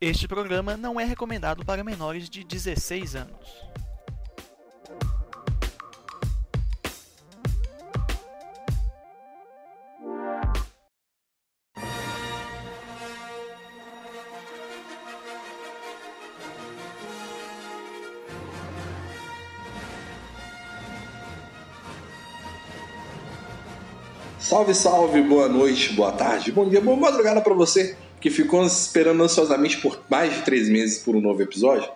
Este programa não é recomendado para menores de 16 anos. Salve, salve, boa noite, boa tarde, bom dia, boa madrugada para você que ficou esperando ansiosamente por mais de três meses por um novo episódio.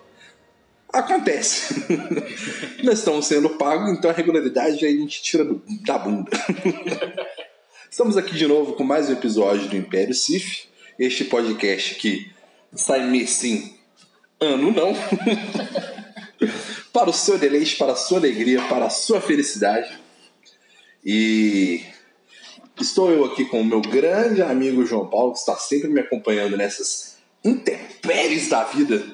Acontece. Nós estamos sendo pagos, então a regularidade a gente tira do, da bunda. estamos aqui de novo com mais um episódio do Império Sif, este podcast que sai mês sim, ano não. para o seu deleite, para a sua alegria, para a sua felicidade. E Estou eu aqui com o meu grande amigo João Paulo, que está sempre me acompanhando nessas intempéries da vida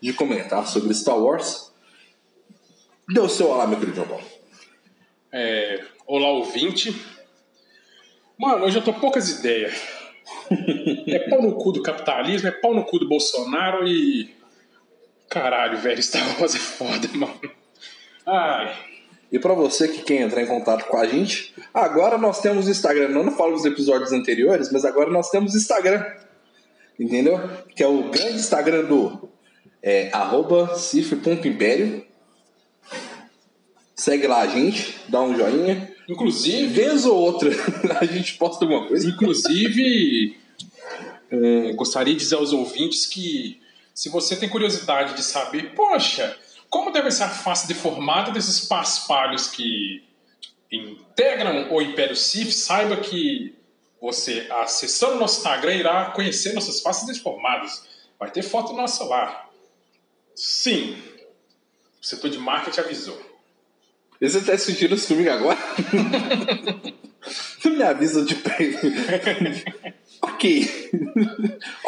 de comentar sobre Star Wars. Dê o seu olá, meu querido João Paulo. É, olá, ouvinte. Mano, hoje eu tô poucas ideias. é pau no cu do capitalismo, é pau no cu do Bolsonaro e. Caralho, velho, Star Wars é foda, mano. Ai. E para você que quer entrar em contato com a gente, agora nós temos Instagram. Eu não falo dos episódios anteriores, mas agora nós temos Instagram. Entendeu? Que é o grande Instagram do é. Segue lá a gente, dá um joinha. Inclusive. Vez ou outra a gente posta alguma coisa. Inclusive, é, gostaria de dizer aos ouvintes que se você tem curiosidade de saber, poxa como deve ser a face deformada desses paspalhos que integram o Império Sif, saiba que você, acessando nosso Instagram, irá conhecer nossas faces deformadas. Vai ter foto nossa lá. Sim, o setor de marketing avisou. Você está discutindo isso comigo agora? Não me avisa de pé. Ok.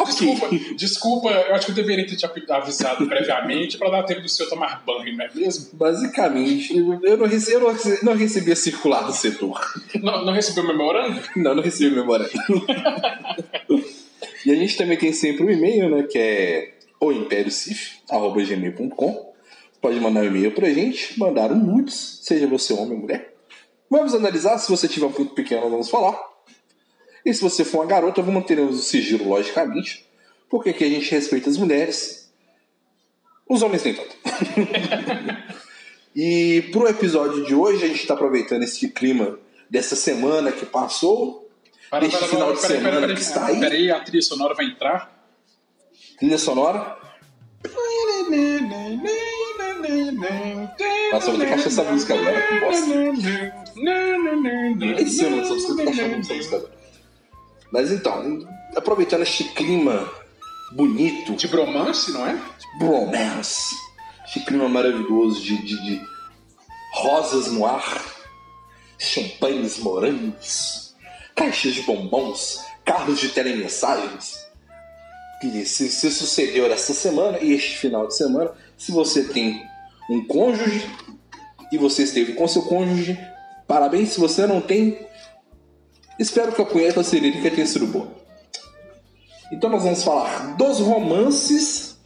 Desculpa, desculpa, eu acho que eu deveria ter te avisado previamente para dar tempo do senhor tomar banho, não é mesmo? Basicamente, eu não recebi, eu não recebi, não recebi a circular do setor. Não, não recebeu o memorando? Não, não recebi o memorando. e a gente também tem sempre um e-mail, né, que é oimpériocif.gmail.com Pode mandar um e-mail pra gente, mandar um nudes, seja você homem ou mulher. Vamos analisar, se você tiver um ponto pequeno, vamos falar. E se você for uma garota, vamos manter o sigilo, logicamente, porque aqui a gente respeita as mulheres. Os homens nem tanto. e pro episódio de hoje, a gente está aproveitando esse clima dessa semana que passou, para, deste para, final para, de pera, semana pera, que está aí. Peraí, a trilha sonora vai entrar. Trilha sonora? Nossa, eu vou ter que achar essa música agora. Que bosta. Nem sei o nome dessa música, eu vou dessa música agora. Mas então, aproveitando este clima bonito. De bromance, não é? De bromance. Este clima maravilhoso de, de, de rosas no ar, champanhes morangos, caixas de bombons, carros de telemensagens. Que se, se sucedeu essa semana e este final de semana, se você tem um cônjuge e você esteve com seu cônjuge, parabéns. Se você não tem, Espero que a punheta cirílica tenha sido boa. Então nós vamos falar dos romances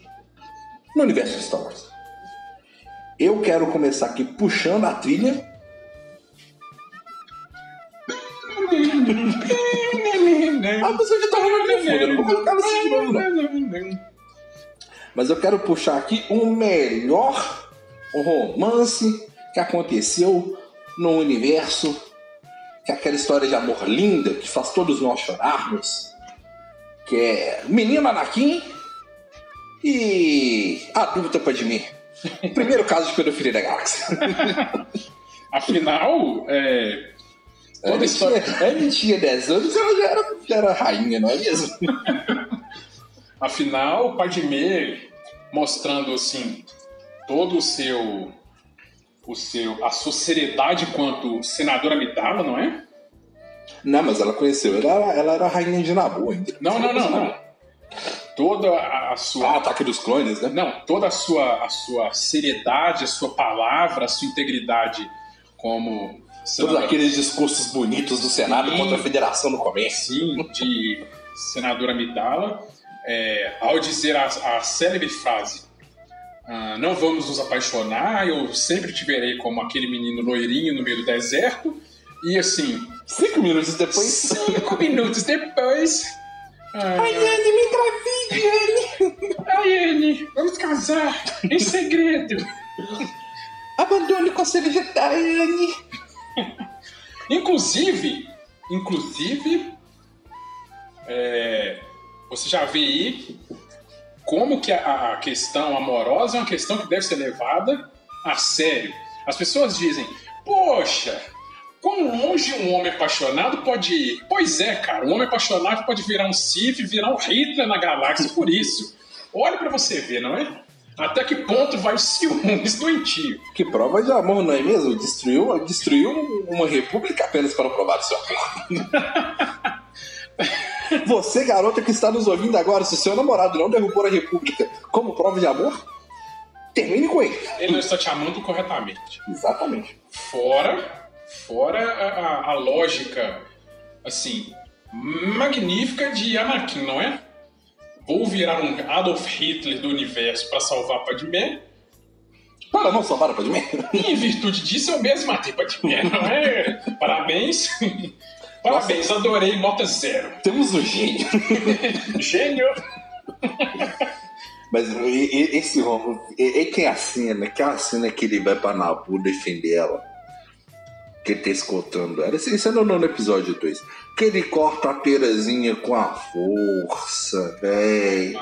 no universo de Star Wars. Eu quero começar aqui puxando a trilha. a música fundo, eu não vou não. Mas eu quero puxar aqui o melhor romance que aconteceu no universo que é aquela história de amor linda que faz todos nós chorarmos, que é Menino Anakin e Adulta Padmé. Primeiro caso de pedofilia da galáxia. Afinal, é... Toda a história... Tinha, tinha 10 anos, ela já era, já era rainha, não é mesmo? Afinal, Padmé mostrando assim todo o seu o seu, a sua seriedade quanto senadora Amidala, não é? Não, mas ela conheceu, ela, ela era a rainha de Nabu ainda. Não, não, não, não. Toda a sua. Ah, ataque dos clones, né? Não, toda a sua, a sua seriedade, a sua palavra, a sua integridade como. Senadora... Todos aqueles discursos bonitos do Senado sim, contra a Federação no começo. Sim, de senadora Amidala. é, ao dizer a, a célebre frase ah, não vamos nos apaixonar, eu sempre te verei como aquele menino loirinho no meio do deserto. E assim. Cinco minutos depois. Cinco minutos depois. Ah, Ai, Anne, me engravide, Anne! Ai, Anne, vamos casar em segredo. Abandone o conselho Jedi, Anne! inclusive, inclusive, é, você já vê aí como que a, a questão amorosa é uma questão que deve ser levada a sério. As pessoas dizem, poxa, quão longe um homem apaixonado pode ir? Pois é, cara, um homem apaixonado pode virar um Sith, virar um Hitler na galáxia por isso. Olha para você ver, não é? Até que ponto vai o ciúmes doentio? Que prova de amor, não é mesmo? Destruiu, destruiu uma república apenas para provar o seu amor. Você, garota que está nos ouvindo agora, se seu namorado não derrubou a República como prova de amor, termine com ele. Ele não está te amando corretamente. Exatamente. Fora, fora a, a, a lógica, assim, magnífica de Anakin, não é? Vou virar um Adolf Hitler do universo para salvar Padmé. Para não salvar a Padmé? E em virtude disso, eu mesmo matei Padmé, não é? Parabéns. Parabéns, adorei nota zero. Temos um gênio. gênio! Mas esse Romulo, e tem a cena, aquela cena que ele vai pra Nabu defender ela. Que ele tá escoltando ela. Isso é no, no episódio 2. Que ele corta a perazinha com a força, véi.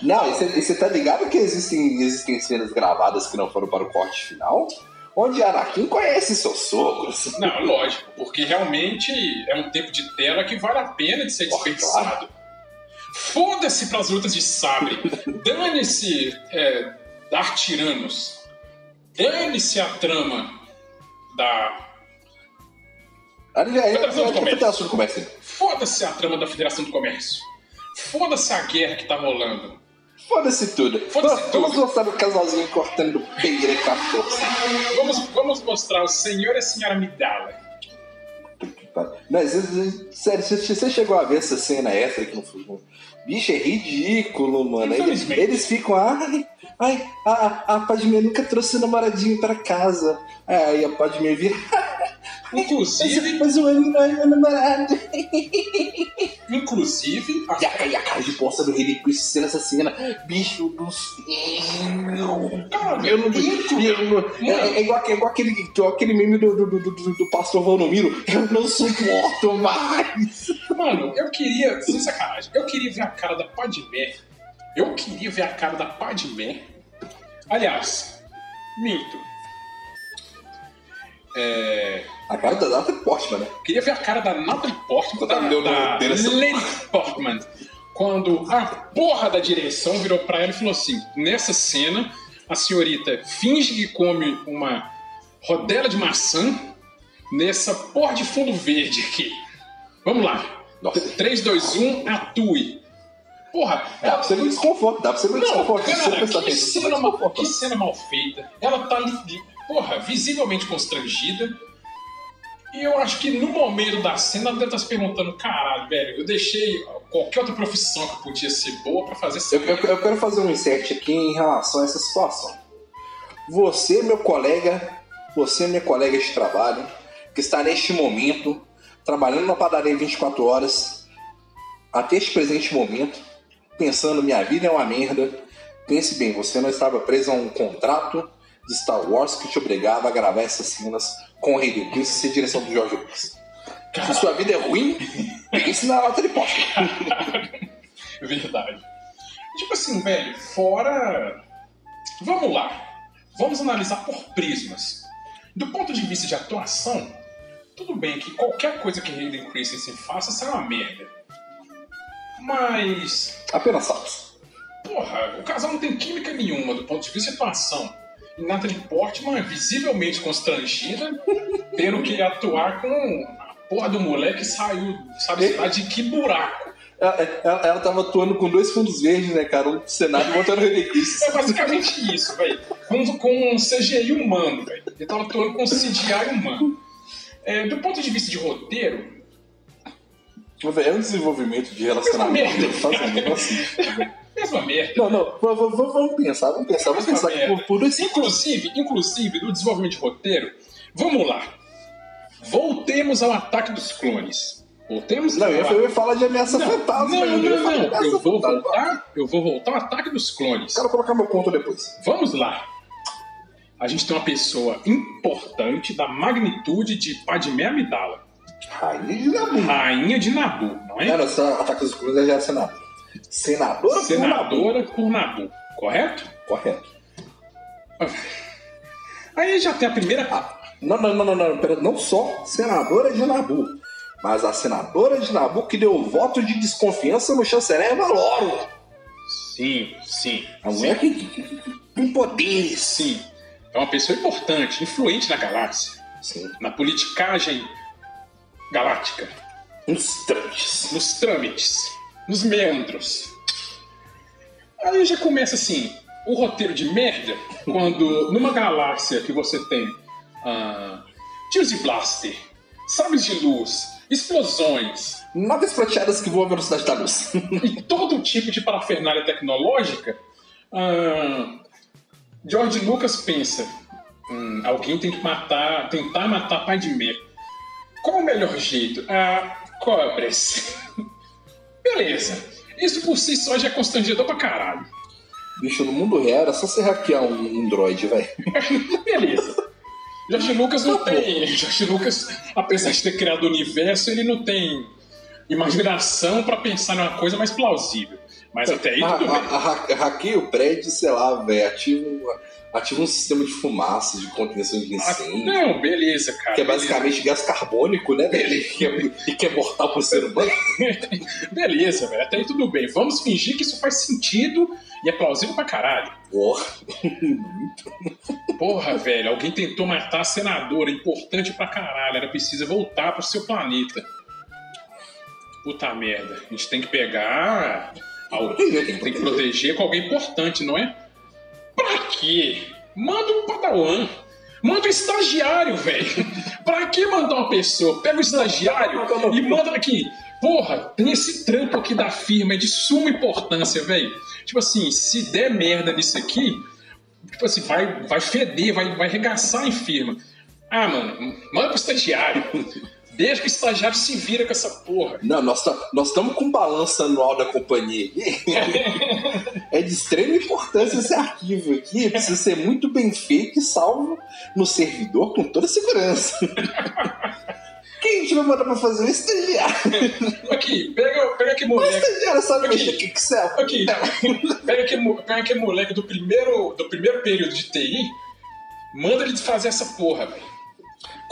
Não, e você tá ligado que existem, existem cenas gravadas que não foram para o corte final? Onde Anakin conhece seus sogros. Não, lógico, porque realmente é um tempo de tela que vale a pena de ser desperdiçado. Claro. Foda-se pras lutas de sabre. Dane-se é, Dark Tiranos. Dane-se a trama da. Federação do Comércio. Foda-se a trama da Federação do Comércio. Foda-se a guerra que tá rolando. Foda-se tudo. Foda-se tudo. Vamos mostrar o casalzinho cortando peira com a força. Vamos, vamos mostrar o senhor e a senhora Midala. Não, sério, você chegou a ver essa cena extra aqui no filme? Bicho, é ridículo, mano. Eles, eles ficam, ai, ai, a, a Padme nunca trouxe o namoradinho pra casa. Aí a Padme vira, Inclusive. Mas, o Annie não é meu namorado. Inclusive. A... E, a, e a cara de bosta do Rei Christ sendo essa cena. Bicho do céu. Cara, eu não. Eu é, é, igual, é igual aquele, igual aquele meme do, do, do, do, do pastor Valdomiro. Eu não suporto mais. Mano, eu queria. Sem sacanagem. Eu queria ver a cara da Padmé. Eu queria ver a cara da Padmé. Aliás, minto. É, a cara da Natalie Portman, né? Queria ver a cara da Natalie Portman, da, deu da Lady Portman, quando a porra da direção virou pra ela e falou assim: nessa cena, a senhorita finge que come uma rodela de maçã nessa porra de fundo verde aqui. Vamos lá. Nossa. 3, 2, 1, atue. Porra, dá pra ser muito desconforto, dá pra ser muito desconforto. Cara, que, cena mal, que cena mal feita. Ela tá, porra, visivelmente constrangida e eu acho que no momento da cena ela deve estar se perguntando: caralho, velho, eu deixei qualquer outra profissão que podia ser boa para fazer eu, eu, eu, quero fazer um insert aqui em relação a essa situação. Você, meu colega, você, minha colega de trabalho, que está neste momento trabalhando na padaria 24 horas, até este presente momento, pensando: minha vida é uma merda. Pense bem, você não estava preso a um contrato de Star Wars que te obrigava a gravar essas cenas com o do Prince e direção do George Lucas. Se sua vida é ruim, pense na nota de posta. Verdade. Tipo assim, velho, fora. Vamos lá. Vamos analisar por prismas. Do ponto de vista de atuação, tudo bem que qualquer coisa que Hayden Christensen faça será uma merda. Mas. Apenas saltos. Porra, o casal não tem química nenhuma do ponto de vista de atuação. Natalie Portman é visivelmente constrangida, tendo que atuar com a porra do moleque que saiu, sabe lá de que buraco. Ela, ela, ela tava atuando com dois fundos verdes, né, cara? Um Senado e outro no É basicamente isso, velho. Com, com um CGI humano, velho. Ele tava atuando com CGI humano. É, do ponto de vista de roteiro, É um desenvolvimento de relacionamento. Faz um negócio assim. Mesma merda. Não, não, v- v- vamos pensar, vamos pensar, vamos pensar que por, por dois Inclusive, inclusive, no desenvolvimento de roteiro, vamos lá. Voltemos ao ataque dos clones. Voltemos Não, eu ia, eu ia falar de ameaça Não, fantasma. não, não, não. ameaça Eu vou fantasma. voltar, eu vou voltar ao ataque dos clones. Quero colocar meu ponto depois. Vamos lá. A gente tem uma pessoa importante da magnitude de Padmé Amidala, Rainha de Nabu. rainha de Nabu, não é? Era só ataque dos cruzes já senadora. Senadora, por Nabu. Senadora por Nabu, correto? Correto. Aí já tem a primeira. Ah, não, não, não, não, não, pera, não só senadora de Nabu, mas a senadora de Nabu que deu voto de desconfiança no chanceler Valoro. Sim, sim. A mulher que, que, que, que tem poderes. Sim. É uma pessoa importante, influente na galáxia, Sim. na politicagem galáctica, Uns trâmites. nos trâmites, nos meandros. Aí já começa assim, o roteiro de merda, quando numa galáxia que você tem ah, tiros de blaster, sabres de luz, explosões Naves prateadas que voam à velocidade da luz. e todo tipo de parafernália tecnológica, ah, George Lucas pensa: hum, alguém tem que matar, tentar matar pai de Mé. Qual o melhor jeito? Ah, cobras. Beleza. Isso por si só já é constrangedor pra caralho. Bicho, no mundo real era só você hackear um, um droid, velho. Beleza. George Lucas não tem. George Lucas, apesar de ter criado o universo, ele não tem imaginação pra pensar numa coisa mais plausível. Mas até aí tudo ha- Hackeia o prédio, sei lá, velho. Ativa, um- ativa um sistema de fumaça, de contenção de Ah, incêndio. não, beleza, cara. que é beleza. basicamente gás carbônico, né, velho? E que é, e que é mortal pro ser humano. Beleza, velho. Até aí tudo bem. Vamos fingir que isso faz sentido e é plausível pra caralho. Porra. Porra, velho. Alguém tentou matar a senadora. Importante pra caralho. Ela precisa voltar pro seu planeta. Puta merda. A gente tem que pegar. Alguém Tem que proteger com alguém importante, não é? Pra quê? Manda um padawan. Manda um estagiário, velho. Pra que mandar uma pessoa? Pega o estagiário e manda aqui. Porra, tem esse trampo aqui da firma, é de suma importância, velho. Tipo assim, se der merda nisso aqui, tipo assim, vai, vai feder, vai, vai regaçar em firma. Ah, mano, manda pro estagiário. Deixa que o estagiário se vira com essa porra. Não, nós tá- nós estamos com balança anual da companhia aqui. É de extrema importância esse arquivo aqui. Precisa ser muito bem feito e salvo no servidor com toda segurança. Quem a gente vai mandar pra fazer o estagiário? Aqui, pega, pega O moleque. estagiário sabe Aqui. mexer com Excel. Aqui, pega aquele, mo- pega moleque do primeiro, do primeiro período de TI, manda ele fazer essa porra, velho.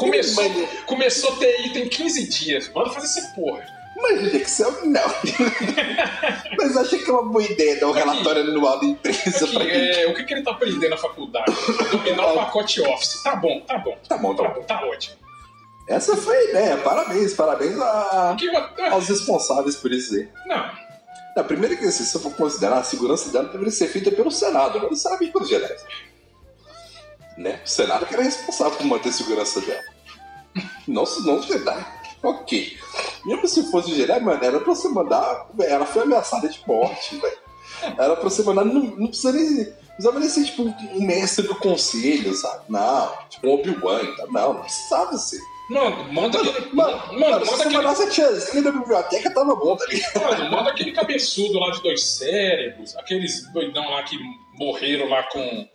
Começou, começou TI tem 15 dias, manda fazer essa porra. Mas de Excel, não. Mas acho que é uma boa ideia dar um Aqui. relatório anual da empresa Aqui, pra é, o que, que ele tá aprendendo na faculdade? Dominar o pacote Office. Tá bom, tá bom. Tá bom, tá Tá bom. bom, tá ótimo. Essa foi a ideia. Parabéns, parabéns a- ó, aos responsáveis por isso aí. não, Não, primeiro que assim, se eu for considerar a segurança dela deveria ser feita pelo Senado, não necessariamente pelos Jedi. Né? O Senado que era responsável por manter a segurança dela. Não, não os Jedi. Ok. Mesmo se fosse Jedi, mano, era pra você mandar. Ela foi ameaçada de morte, velho. Era pra você mandar. Não, não precisa nem. Precisava nem ser tipo um mestre do conselho, sabe? Não, tipo um Obi-Wan, tá? não, não precisava ser. mano, manda aquele. Mano, Mano, mano, manda se aquele. mandasse a tiazinha da biblioteca, tava bom, tá ligado? Mano, manda aquele cabeçudo lá de dois cérebros, aqueles doidão lá que morreram lá com,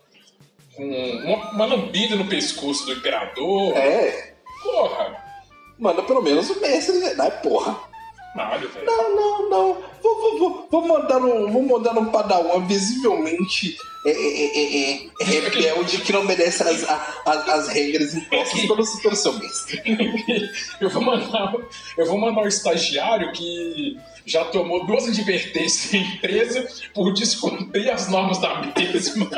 com uma, uma lambida no pescoço do imperador. É. Porra! Manda pelo menos o mestre Jedi, porra. Caralho, velho. Não, não, não. Vou, vou, vou, vou mandar um, vou mandar um padawan visivelmente é, é, é, é, é rebelde que não merece as, as, as regras impostas pelo, pelo seu mestre. Eu vou mandar, eu vou mandar um estagiário que já tomou duas advertências da empresa por descumprir as normas da mesma.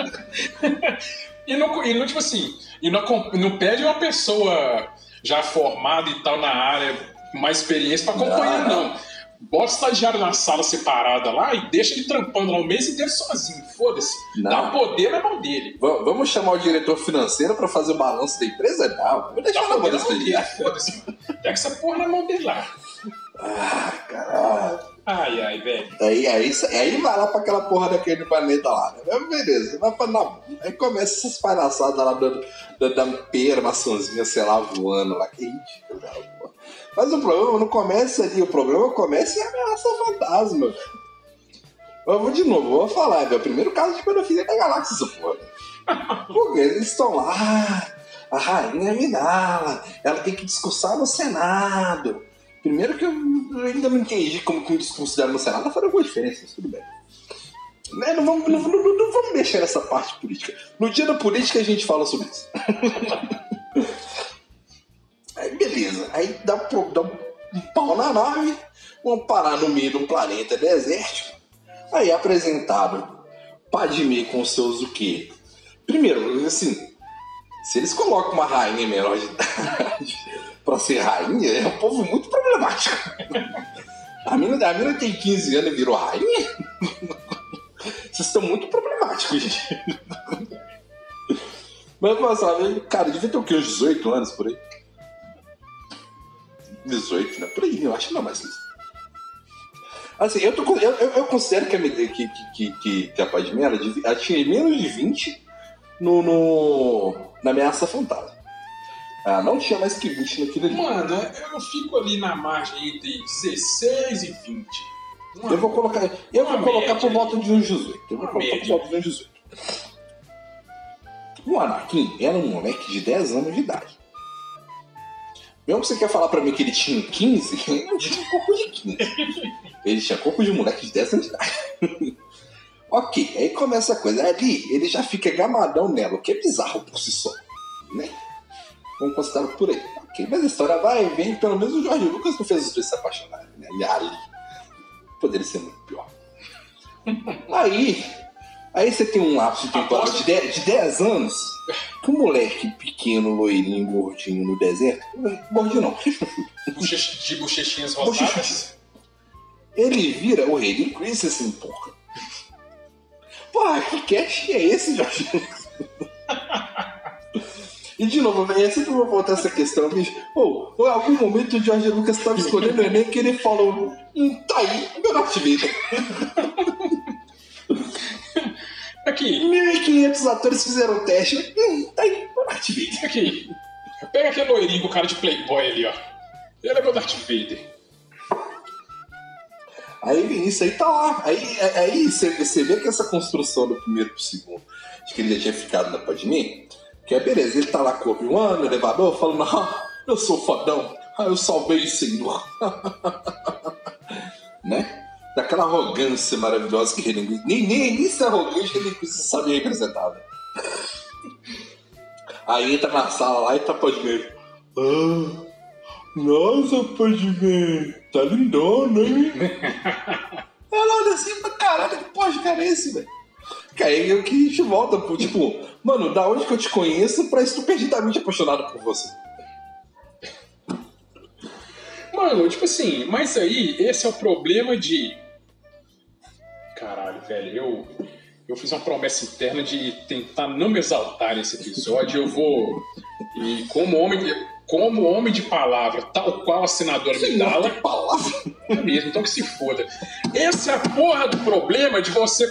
E não, e não tipo assim, e não, não pede uma pessoa já formada e tal na área, com mais experiência pra acompanhar, Não, não. Bota o estagiário na sala separada lá e deixa ele trampando lá o mês inteiro sozinho. Foda-se. Dá poder na mão dele. Va- Vamos chamar o diretor financeiro pra fazer o balanço da empresa? Não, vou deixar Dá na mão dele. Foda-se. Pega essa porra na mão dele lá. Ah, caralho. Ai, ai, velho. Aí, aí, aí vai lá pra aquela porra daquele planeta lá, né? Beleza, vai pra na... Aí começa essas palhaçadas lá dando, dando, pera, maçãzinha, sei lá, voando lá. Que ridículo, cara, porra. Mas o problema não começa ali, o problema começa em ameaça fantasma. Eu vou de novo, vou falar, é o primeiro caso de pedofilia da galáxia, essa porra. Porque eles estão lá, a rainha Minala, ela tem que discursar no Senado. Primeiro que eu ainda não entendi como que dela no Senado alguma diferença, mas tudo bem. Né, Não vamos, não, não- não vamos mexer nessa parte política. No dia da política a gente fala sobre isso. Aí beleza, aí dá, dá um pau na nave, vamos parar no meio de um planeta desértico. Aí é apresentado Padme com seus o quê? Primeiro, assim, se eles colocam uma rainha menor de idade pra ser rainha, é um povo muito problemático. A mina, a mina tem 15 anos e virou rainha? Vocês estão muito problemáticos, gente. Mas passava, cara, devia ter o quê? Uns 18 anos por aí? 18, né? Por aí, eu acho não que isso. Assim, eu, tô, eu, eu, considero que a, que, que, que, que, a Padmé, ela, ela tinha menos de 20 no, no, na Ameaça Fantasma. Ela não tinha mais que 20 naquilo ali. Mano, eu fico ali na margem entre 16 e 20. Uma- Eu vou colocar, eu vou colocar por volta de uns 18. Eu vou colocar por média. volta de uns 18. O Anakin era um moleque de 10 anos de idade. Mesmo que você quer falar pra mim que ele tinha 15, ele não tinha corpo de 15. Ele tinha corpo de moleque de 10 anos de idade. ok, aí começa a coisa. Ali, ele já fica gamadão nela, o que é bizarro por si só. Né? Vamos considerar por aí. Ok, mas a história vai e vem. Pelo menos o Jorge Lucas não fez os dois se apaixonarem. Né? E ali poderia ser muito pior. Aí, aí você tem um lapso de temporada de 10, de 10 anos que um moleque pequeno, loirinho, gordinho no deserto, gordinho não, bochecha- de bochechinhas rosadas. ele vira o rei de Chris assim, porra. Porra, que cast é esse, Jorge? E de novo, eu sempre vou voltar essa questão, bicho. Ou, em algum momento o Jorge Lucas estava escolhendo o Enem que ele falou: hum, tá aí, meu Darth Vader. Aqui, 1.500 atores fizeram o teste. Hum, tá aí, meu Darth Vader. aqui. Pega aquele loirinho com cara de playboy ali, ó. Ele é meu Darth Vader. Aí isso aí tá lá. Aí, aí você, você vê que essa construção do primeiro pro segundo, de que ele já tinha ficado na Padmé, que é beleza, ele tá lá com o Obi-Wan no elevador, falando, ah, eu sou fodão, ah, eu salvei o senhor. né? Daquela arrogância maravilhosa que Relinguiça. Nem, nem, nem essa arrogante que Relinguiça sabe representar. né? Aí entra na sala lá e tá Padmé. Ah, nossa, Padmé, tá lindona, hein? Ela olha assim pra caralho, que porra de cara é esse, velho? Que aí eu que a gente volta tipo, mano, da onde que eu te conheço pra estar perdidamente apaixonado por você? Mano, tipo assim, mas aí, esse é o problema de. Caralho, velho, eu. Eu fiz uma promessa interna de tentar não me exaltar nesse episódio. Eu vou. E como homem como homem de palavra, tal qual a senadora Midala, Que palavra é mesmo, então que se foda. Esse é a porra do problema de você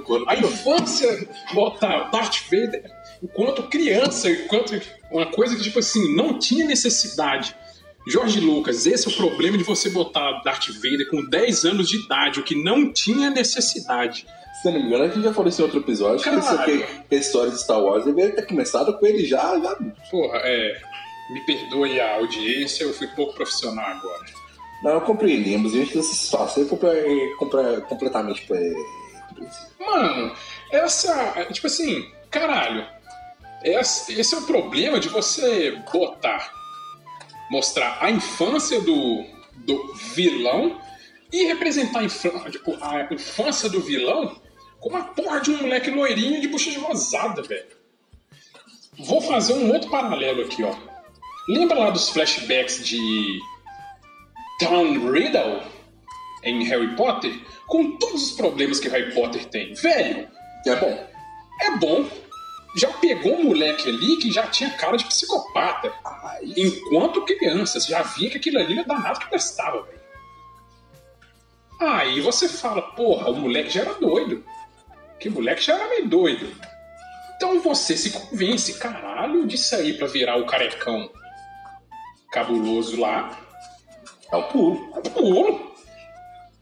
corpo. a infância botar Darth Vader enquanto criança, enquanto uma coisa que, tipo assim, não tinha necessidade. Jorge Lucas, esse é o problema de você botar Darth Vader com 10 anos de idade, o que não tinha necessidade. Se não me engano, a gente já falou isso em outro episódio, que, isso Caralho. aqui, que a história de Star Wars deveria ter começado com ele já, já Porra, é. Me perdoe a audiência, eu fui pouco profissional agora. Não, eu compreendemos, a gente nessa situação é compre- compre- completamente compreensível. Mano, essa. Tipo assim, caralho. Esse, é o problema de você botar. Mostrar a infância do, do vilão e representar a, infan- tipo, a infância do vilão com a porra de um moleque loirinho de bochecha rosada, velho. Vou fazer um outro paralelo aqui, ó. Lembra lá dos flashbacks de Tom Riddle em Harry Potter? Com todos os problemas que Harry Potter tem. Velho, É bom. é bom. Já pegou um moleque ali que já tinha cara de psicopata. Aí, Enquanto criança, você já via que aquilo ali é danado que prestava, velho. Aí você fala, porra, o moleque já era doido. Que moleque já era meio doido. Então você se convence, caralho, disso aí pra virar o carecão cabuloso lá. É o pulo. É um pulo.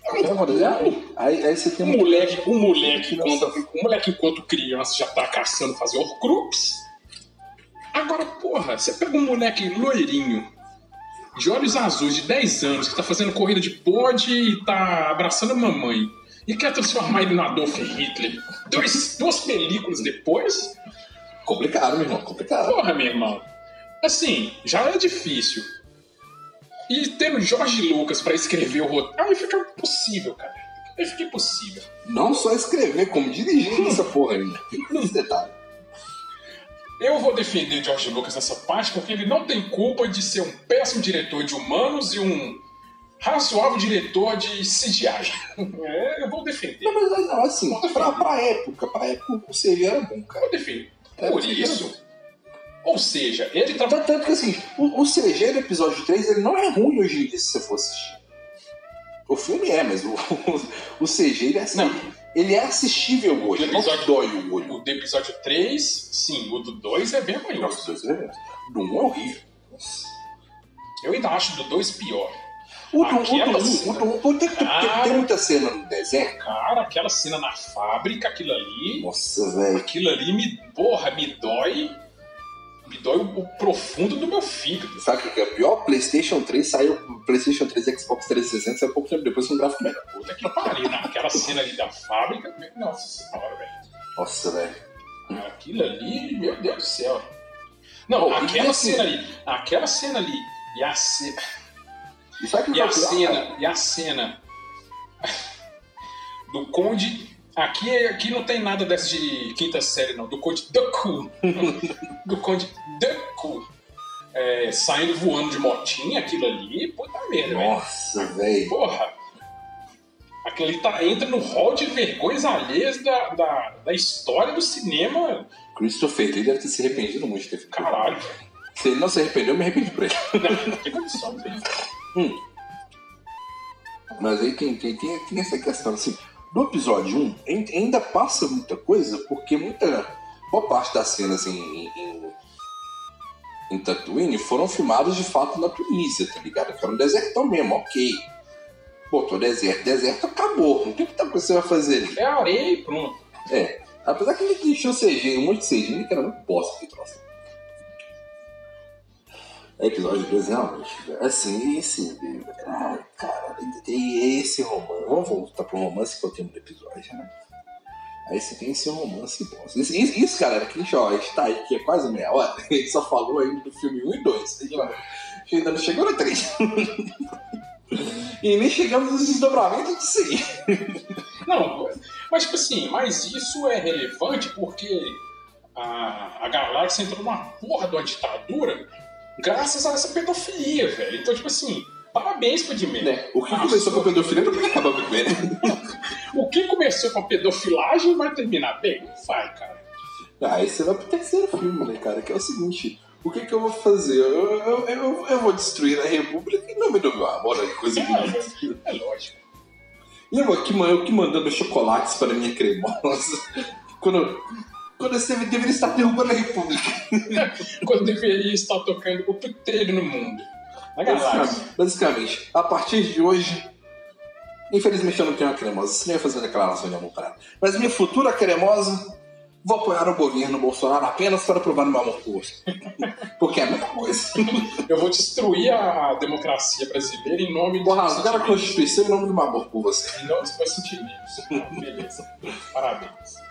É um pulo. Aí, aí você tem O um moleque, o moleque, quando, o moleque, enquanto criança, já tá caçando fazer horcrux. Agora, porra, você pega um moleque loirinho, de olhos azuis, de 10 anos, que tá fazendo corrida de pod e tá abraçando a mamãe, e quer transformar ele no Adolf Hitler dois, duas películas depois? complicado, meu irmão, complicado. Porra, meu irmão. Assim, já é difícil. E tendo Jorge Lucas pra escrever o roteiro, aí fica impossível, cara. Aí fica impossível. Não só escrever, como dirigir essa porra ainda. Esse detalhe. Eu vou defender George Lucas nessa parte porque ele não tem culpa de ser um péssimo diretor de humanos e um razoável diretor de CGI. É, eu vou defender. Não, mas não, assim, pra, pra época, pra época o CG era bom, cara. Vou defender. É, Por porque isso. Ou seja, ele trabalha. Tanto, que assim, o, o CG do episódio 3 ele não é ruim hoje em dia se você for assistir. O filme é, mas o, o, CG ele é assim. Não. Ele é assistível hoje, O não episódio- dói o olho. O do episódio 3, sim. O do 2 é Nossa, vergonhoso. dois é Do 1 é horrível. Nossa. Eu ainda acho do 2 pior. O do 1, Aquela o do 1, cena. o do 1, pô, tem, tem, Cara. tem muita cena no deserto. Cara, aquela cena na fábrica, aquilo ali. Nossa, velho. Aquilo ali me. Porra, me dói. Me dói o, o profundo do meu fígado. Sabe o que é pior? PlayStation 3 saiu. PlayStation 3 e Xbox 360 saiu pouco tempo depois com um gráfico melhor. Puta que pariu, naquela cena ali da fábrica. Nossa senhora, velho. Nossa, velho. Aquilo ali, meu Deus do céu. Não, aquela assim- cena ali. Aquela cena ali. E a, ce... E sabe o que e a cena. E a cena. Do Conde. Aqui, aqui não tem nada dessa de quinta série, não. Do Conde Dooku. do Conde Dooku. É, saindo voando de motinha, aquilo ali. Puta merda, velho. Nossa, velho. Porra! Aquilo ali tá, entra no hall de vergonhas alheias da, da, da história do cinema. Christopher Lee deve ter se arrependido muito de ter feito. Caralho. Se ele não se arrependeu, eu me arrependi por ele. Não, tem condição, velho. Mas aí tem, tem, tem, tem essa questão, assim, no episódio 1 ain- ainda passa muita coisa, porque muita. Boa parte das cenas em, em, em, em Tatooine foram filmadas de fato na Tunísia, tá ligado? Que era um desertão mesmo, ok. Botou deserto, deserto acabou. Não tem muita coisa que você vai fazer ali. É areia e pronto. É. Apesar que ele encheu CG, um monte de CG, que era muito bosta que troço. Episódio 2, realmente. velho. Assim, esse. Ai, cara, e esse romance. Vamos voltar pro romance que eu tenho no episódio, né? Aí você tem esse romance bosta. Isso, isso, galera, que ó, a gente tá aí que é quase meia hora. A gente só falou ainda do filme 1 e 2. A gente ainda não chegou no 3. e nem chegamos nos desdobramentos disso aí. Não, mas tipo assim, mas isso é relevante porque a, a galáxia entrou numa porra de uma ditadura graças a essa pedofilia, velho. Então, tipo assim, parabéns pro Edmund. Né? O que começou com a pedofilia não pode acabar muito bem, né? O que começou com a pedofilagem vai terminar bem? Não vai, cara. Ah, aí você vai pro terceiro filme, né, cara? Que é o seguinte: o que, que eu vou fazer? Eu, eu, eu, eu vou destruir a República em nome do meu amor, olha que coisa bonita. É, é lógico. E eu aqui, eu que mandando chocolates para minha cremosa. Quando, quando você deveria estar derrubando a República. Quando deveria estar tocando o puteiro no mundo. Na galáxia. Basicamente, basicamente, a partir de hoje. Infelizmente eu não tenho uma cremosa, senão eu ia fazer uma declaração de amor para ela. Mas minha futura cremosa, vou apoiar o governo Bolsonaro apenas para provar meu amor por você. Porque é a mesma coisa. Eu vou destruir a democracia brasileira em nome Vou rasgar a. Constituição em nome do meu amor por você. Em nome dos meus sentimentos. Beleza. Parabéns.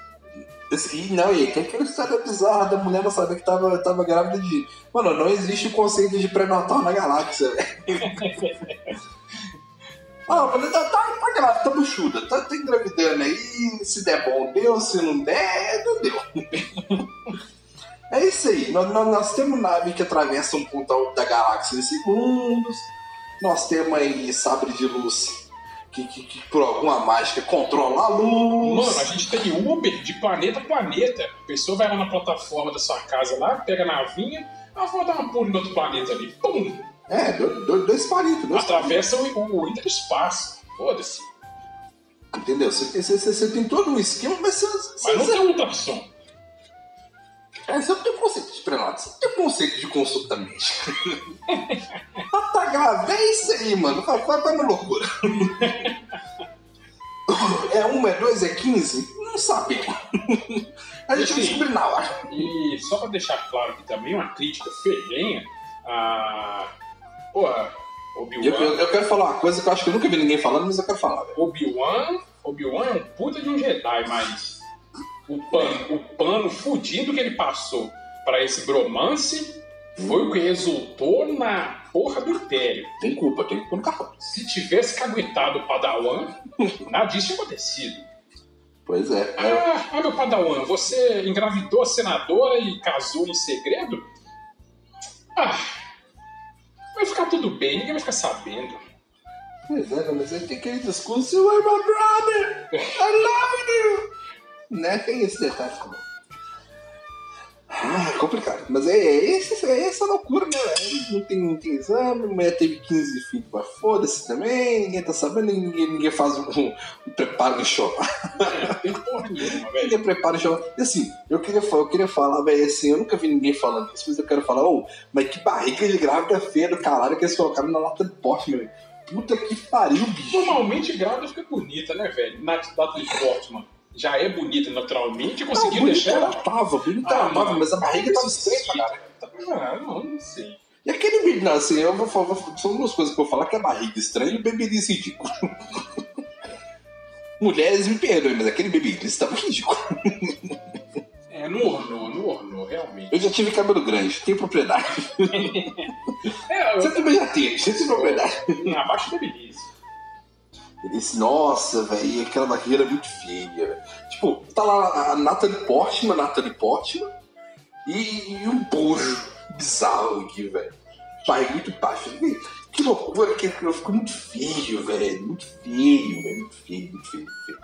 E não, e tem aquela história bizarra da mulher não saber que tava, tava grávida de. Mano, não existe o conceito de pré-natal na galáxia. Ah, mulher tá, tá, tá grávida, tá buchuda, tá, tá engravidando aí. Se der bom, deu. Se não der, não deu. É isso aí. Nós, nós, nós temos nave que atravessa um ponto da galáxia em segundos. Nós temos aí sabre de luz que, que, que por alguma mágica controla a luz. Mano, a gente tem Uber de planeta a planeta. A pessoa vai lá na plataforma da sua casa lá, pega a navinha, ah, vou dar uma pulo no outro planeta ali. Pum! É, dois, dois, palitos, dois Atravessa o, o interespaço. Foda-se. Entendeu? Você tem, você, você tem todo um esquema, mas você. Mas não você, tem ultrassom. É, você não tem conceito de pré-natal, você não tem conceito de consulta médica. tá grave, é isso aí, mano. Vai, vai, vai na loucura. é um, é dois, é quinze? Não sabemos. A gente vai descobrir na hora. E só pra deixar claro aqui também, uma crítica ferrenha a. Porra, Eu, Obi-Wan. eu- eu quero falar uma coisa que eu acho que eu nunca vi ninguém falando, mas eu quero falar. Obi-Wan. Obi-Wan é um puta de um Jedi, mas. O pano, o pano fudido que ele passou pra esse bromance foi o que resultou na porra do Império. Tem culpa, tem culpa no cartão. Se tivesse caguetado o Padawan, nada disso tinha acontecido. Pois é. é. Ah, ah, meu Padawan, você engravidou a senadora e casou em segredo? Ah, vai ficar tudo bem, ninguém vai ficar sabendo. Pois é, mas aí tem aquele discurso, You are my brother! I love you! Né? Tem esse detalhe também. Ah, é complicado. Mas é, é, esse, é essa loucura, né? velho? Não tem, não tem exame, a mulher teve 15 filhos, mas foda-se também, ninguém tá sabendo, ninguém, ninguém faz um, um preparo em show. Ninguém prepara em show. E assim, eu queria, eu queria falar, velho, assim, eu nunca vi ninguém falando isso, mas eu quero falar, ô, mas que barriga de grávida feia do caralho que eles colocaram na lata de poste, meu. Puta que pariu, bicho. Normalmente grávida fica bonita, né, velho? Na data de Portman já é bonita naturalmente Não, conseguiu bonita deixar ela tava, bonita Ah, ela mas a barriga tava estranha pra caralho. Ah, não, não sei. E aquele bebê, não, assim, eu vou falar, são duas coisas que eu vou falar, que é a barriga estranha e o beberice ridículo. Mulheres me perdoem, mas aquele beberice tava ridículo. É, não ornou, não ornou, realmente. Eu já tive cabelo grande, tenho propriedade. É, Você eu, também já teve, você tem propriedade. abaixo da beleza. Ele disse, nossa, velho, aquela barriga era muito feia. Tipo, tá lá a Natalie Portman, Natalie Portman, e, e um bojo bizarro aqui, velho. Barriga muito baixa. Velho, Que loucura, que aquilo ficou muito feio, velho. Muito feio, velho. Muito feio, muito feio, muito feio.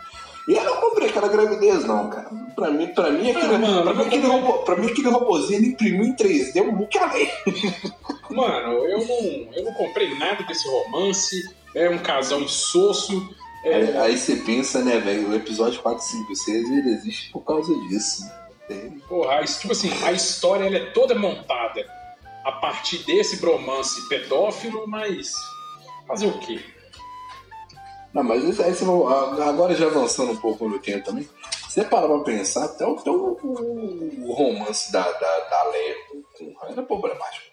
E eu não comprei aquela gravidez, não, cara. Pra mim, pra mim, aquele, Ah, mano, pra mim, aquele, robô, pra mim aquele robôzinho imprimiu em 3D um look além. Mano, eu não, eu não comprei nada desse romance. É um casal insosso. É, Aí, aí você pensa, né, velho, o episódio 4, 5 e 6 ele existe por causa disso. Tem- Porra, isso, tipo assim, a história ela é toda montada a partir desse bromance pedófilo, mas fazer o quê? Não, mas isso aí você agora já avançando um pouco no tempo também, você para pra pensar, até o, até o, o romance da, da, da Leia com o Han era problemático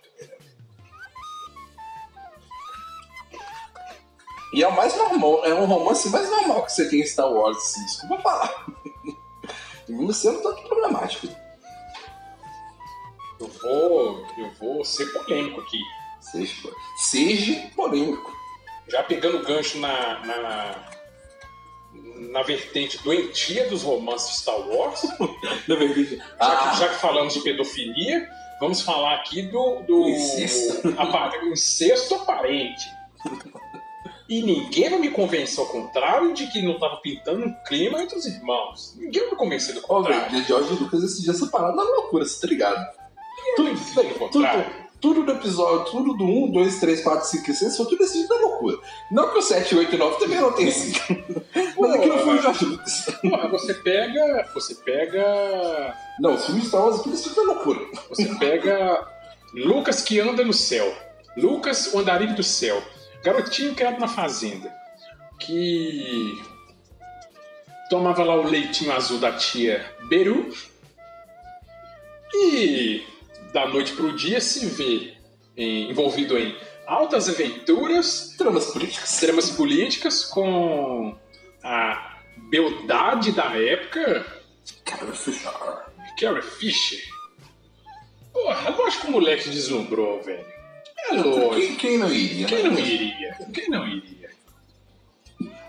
E é o mais normal, é um romance mais normal que você tem em Star Wars, assim, desculpa falar. E mesmo sendo tanto problemático. Eu vou, eu vou ser polêmico aqui. Seja, seja polêmico. Já pegando gancho na, na, na vertente doentia dos romances Star Wars, Na verdade. já, Ah, que, já que falamos de pedofilia, vamos falar aqui do, do Incesto. apa- incesto aparente. E ninguém vai me convencer ao contrário de que não estava pintando um clima entre os irmãos. Ninguém vai me convencer do velho, contrário. de George Lucas esse dia separado na loucura, você tá ligado? Ninguém vai me dizer do contrário. Tudo, tudo do episódio, tudo do 1, 2, 3, 4, 5 e 6 foi tudo decidido na loucura. Não que o 7, 8 e 9 também não tem sido. Mas aquilo foi o George Lucas. Porra, você pega. Você pega. Não, os filmes Star Wars aqui decidido na loucura. Você pega Lucas que anda no céu. Lucas, o andarilho do céu. Garotinho criado na fazenda. Que tomava lá o leitinho azul da tia Beru. E da noite pro dia se vê em- envolvido em altas aventuras, Tramas políticas. tramas políticas com a beldade da época, Cara, Fisher. Carrie Fisher. Porra, lógico que o moleque deslumbrou, velho. É lógico. Quem, quem não iria? Quem né? não iria? Quem não iria?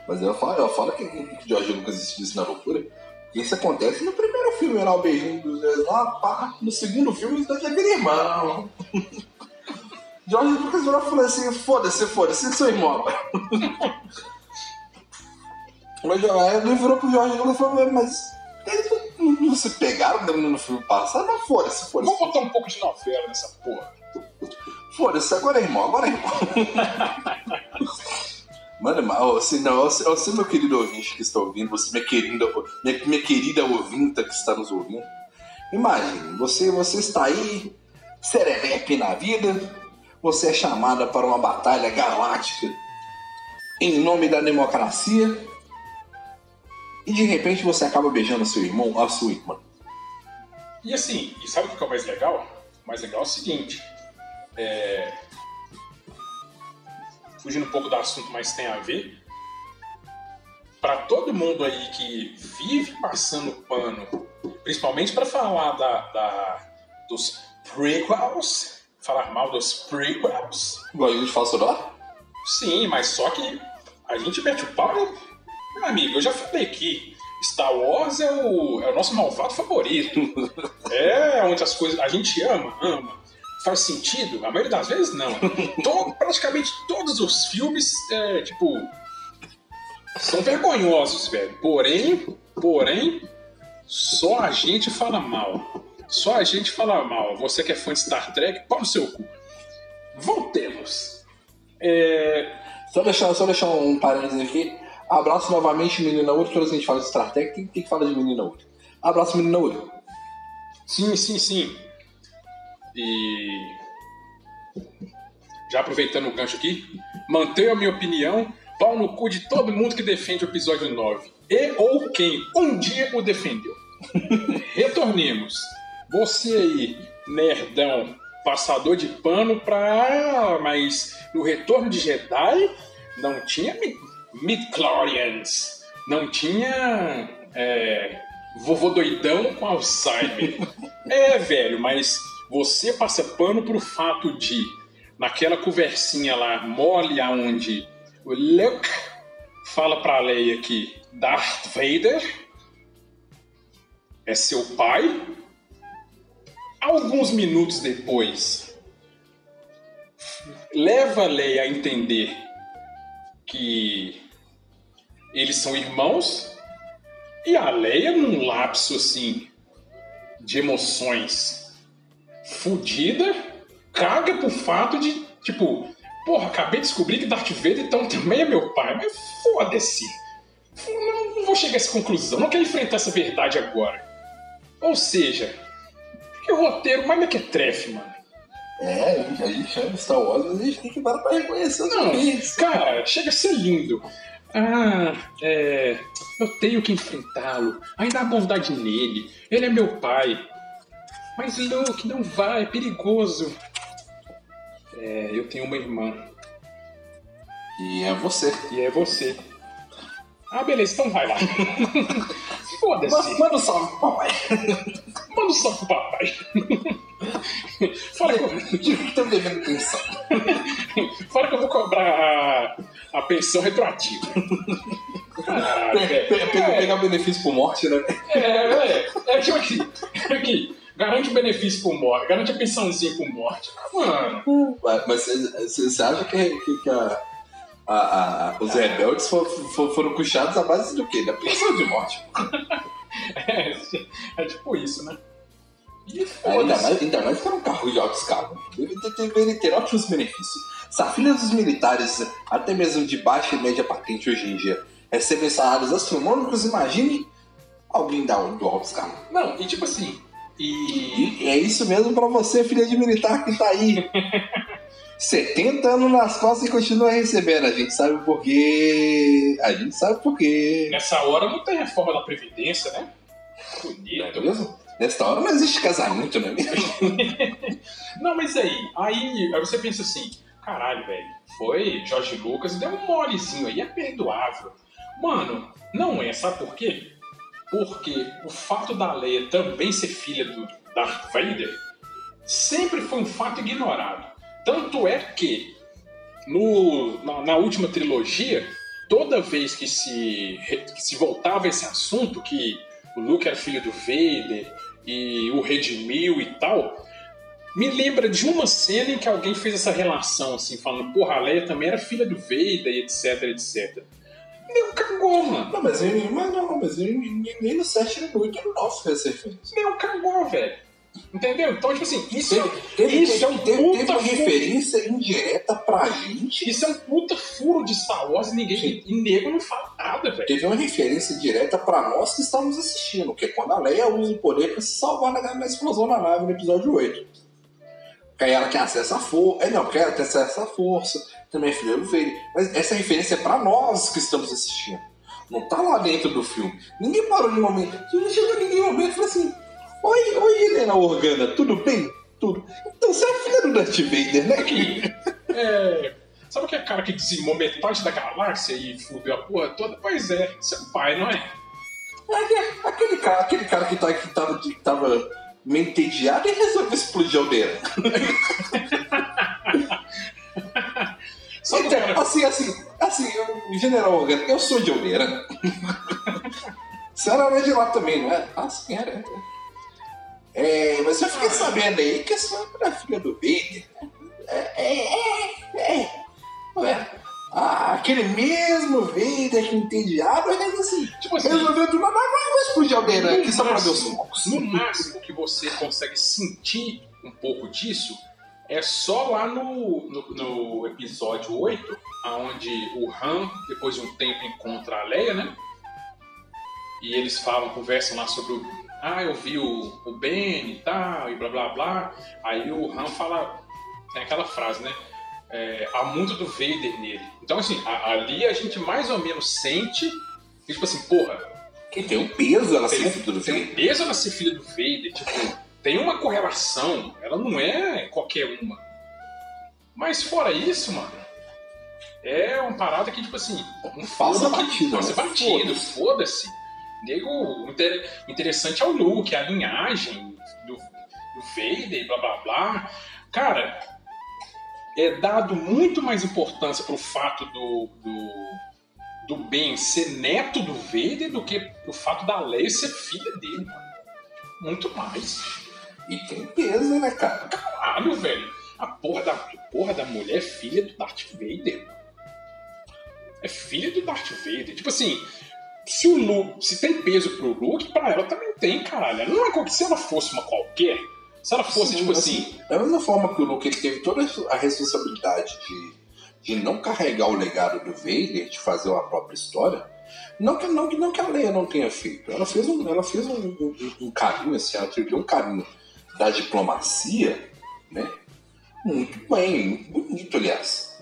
Mas eu falo, eu falo que, que George Lucas decidiu na loucura. Isso acontece no primeiro filme, lá o beijinho dos dois lá, pá. No segundo filme, eles dois aquele irmão. George Lucas virou e falou assim: foda-se, foda-se, seu irmão. Mas ele virou pro George Lucas e falou: mas eles não, não se pegaram no, no filme passado? Mas foda-se, foda-se. Vamos botar um pouco de novela nessa porra. Foda-se, agora é irmão, agora é irmão. Mano, você, não, você, meu querido ouvinte que está ouvindo, você, minha querida, minha, minha querida ouvinta que está nos ouvindo, imagine, você, você está aí, serelepe na vida, você é chamada para uma batalha galáctica em nome da democracia e de repente você acaba beijando seu irmão, a sua irmã. E assim, e sabe o que é o mais legal? O mais legal é o seguinte, é, fugindo um pouco do assunto, mas tem a ver. Para todo mundo aí que vive passando pano, principalmente para falar da, da, dos prequels, falar mal dos prequels. Igual a gente fala sobre? Sim, mas só que a gente mete o pau. Né? Meu amigo, eu já falei aqui. Star Wars é o, é o nosso malvado favorito. é onde as coisas. A gente ama, ama faz sentido? A maioria das vezes, não. Todo, praticamente todos os filmes, é, tipo, são vergonhosos, velho. Porém, porém, só a gente fala mal. Só a gente fala mal. Você que é fã de Star Trek, pau no seu cu. Voltemos. É... Só, deixar, só deixar um parênteses aqui. Abraço novamente, menina Uri. Toda vez que a gente fala de Star Trek, tem, tem que falar de menina Uri. Abraço, menina Uri. Sim, sim, sim. E já aproveitando o gancho aqui, mantenho a minha opinião, pau no cu de todo mundo que defende o episódio 9. E ou quem um dia o defendeu. Retornemos. Você aí, nerdão, passador de pano pra. Mas no Retorno de Jedi não tinha mid-chlorians, não tinha. É, vovô doidão com Alzheimer. é, velho, mas você passa pano pro fato de, naquela conversinha lá mole aonde o Luke fala pra Leia que Darth Vader é seu pai. Alguns minutos depois, leva Leia a entender que eles são irmãos e a Leia num lapso assim de emoções fudida, caga pro fato de, tipo, porra, acabei de descobrir que Darth Vader então também é meu pai, mas foda-se. Não, não, vou chegar a essa conclusão, não quero enfrentar essa verdade agora. Ou seja, que roteiro mais mequetrefe, mano. É, a gente chama Star Wars, mas a gente tem que parar pra reconhecer os Não, cara, chega a ser lindo. Ah, é. Eu tenho que enfrentá-lo. Ainda há bondade nele. Ele é meu pai. Mas Luke, não vai, é perigoso. É, eu tenho uma irmã. E é você. E é você. Ah, beleza, então vai lá. Foda-se. Manda um salve pro papai. Manda um salve pro papai. Fala que eu tô devendo pensão. Fala que eu vou cobrar a, a pensão retroativa. Caralho, Pega, pegar benefício por morte, né? É, é, é, tipo aqui. Aqui garante o benefício por morte, garante a pensãozinha por morte. Mano. Mas você acha que, que, que a, a, a, os rebeldes for, for, foram puxados à base do quê? Da pensão de morte. é, é tipo isso, né? É, ainda, mais, ainda mais que era um carro de alto escala. Deveria ter ótimos benefícios. Se a filha dos militares, até mesmo de baixa e média patente hoje em dia, recebem salários astronômicos, imagine alguém da, do alto escala. Não, e tipo assim, e... e é isso mesmo para você, filha de militar que tá aí. 70 anos nas costas e continua recebendo. A gente sabe por quê. A gente sabe por quê. Nessa hora não tem reforma da Previdência, né? Bonito. É mesmo? Nessa hora não existe casamento, não é mesmo? não, mas aí, aí, aí você pensa assim, caralho, velho, foi Jorge Lucas, deu um molezinho aí, é perdoável. Mano, não é, sabe por quê? Porque o fato da Leia também ser filha do Darth Vader sempre foi um fato ignorado. Tanto é que no, na, na última trilogia, toda vez que se, que se voltava esse assunto, que o Luke era filho do Vader e o redimiu e tal, me lembra de uma cena em que alguém fez essa relação, assim, falando, porra, a Leia também era filha do Vader, etc, etc. Nego cagou, mano. Não, mas, ele, mas não, mas ele, nem no 7 nem no 8 no 9 fez essa referência. Nego cagou, velho. Entendeu? Então, tipo assim, isso, Teve, teve, isso é um teve, puta teve uma furo. referência indireta pra gente. Isso é um puta furo de Star Wars e ninguém. Sim. E nego não fala nada, velho. Teve uma referência direta pra nós que estávamos assistindo, que é quando a Leia usa o poder pra se salvar na, na explosão na nave no episódio 8. Aí ela quer acesso à força. É, não, quer ter acesso à força. Também é filha do Vader. Mas essa referência é pra nós que estamos assistindo. Não tá lá dentro do filme. Ninguém parou em momento. Não chegou ninguém em momento e falou assim: Oi, oi, Helena Organa, tudo bem? Tudo. Então você é filha do Darth Vader, né? É. Sabe aquele cara que dizimou metade da galáxia e fudeu a porra toda? Pois é, seu pai, não é? Aquele, aquele cara, aquele cara que, tá, que tava, que tava meio entediado e resolveu explodir a aldeia. O Então, cara- assim, assim, assim, eu- General Organa, eu sou de Aldeira. A senhora não é de lá também, não é? Ah, sim, era. É, mas eu fiquei sabendo aí que a senhora era filha do Vader. É, é, é, é. Ué, ah, aquele mesmo Vader que entediado, mas assim, Tipo assim, resolveu do nada, ah, vou explodir a aldeia aqui só pra ver os focos. no máximo que você consegue sentir um pouco disso é só lá no, no, no episódio 8, onde o Han, depois de um tempo, encontra a Leia, né? E eles falam, conversam lá sobre o. Ah, eu vi o, o Ben e tal, e blá blá blá. Aí o Han fala. Tem aquela frase, né? É, há muito do Vader nele. Então, assim, a- ali a gente mais ou menos sente. que, Tipo assim, porra, Que tem um peso ela tem, ser filha do tem um Vader. peso ela ser filha do Vader, tipo, tem uma correlação, ela não é qualquer uma. Mas fora isso, mano, é uma parada que, tipo assim, um Passa batido, Passa né? batido, foda-se. Nego, inter- interessante é o look, a linhagem do, do Vader, blá blá blá. Cara, é dado muito mais importância pro fato do, do, do Ben ser neto do Vader do que pro fato da Leia ser filha dele, mano. Muito mais. E tem peso, né, cara? Caralho, velho. A porra da, porra da mulher é filha do Darth Vader. É filha do Darth Vader. Tipo assim, se o Luke, se tem peso pro Luke, pra ela também tem, caralho. Não é qualquer, se ela fosse uma qualquer, se ela fosse, Sim, tipo assim, Da mesma forma que o Luke ele teve toda a responsabilidade de, de não carregar o legado do Vader, de fazer a própria história, não que, não, não que a Leia não tenha feito. Ela fez um, ela fez um, um, um carinho, assim, ela teve um carinho da diplomacia, né? Muito bem, muito bonito, aliás.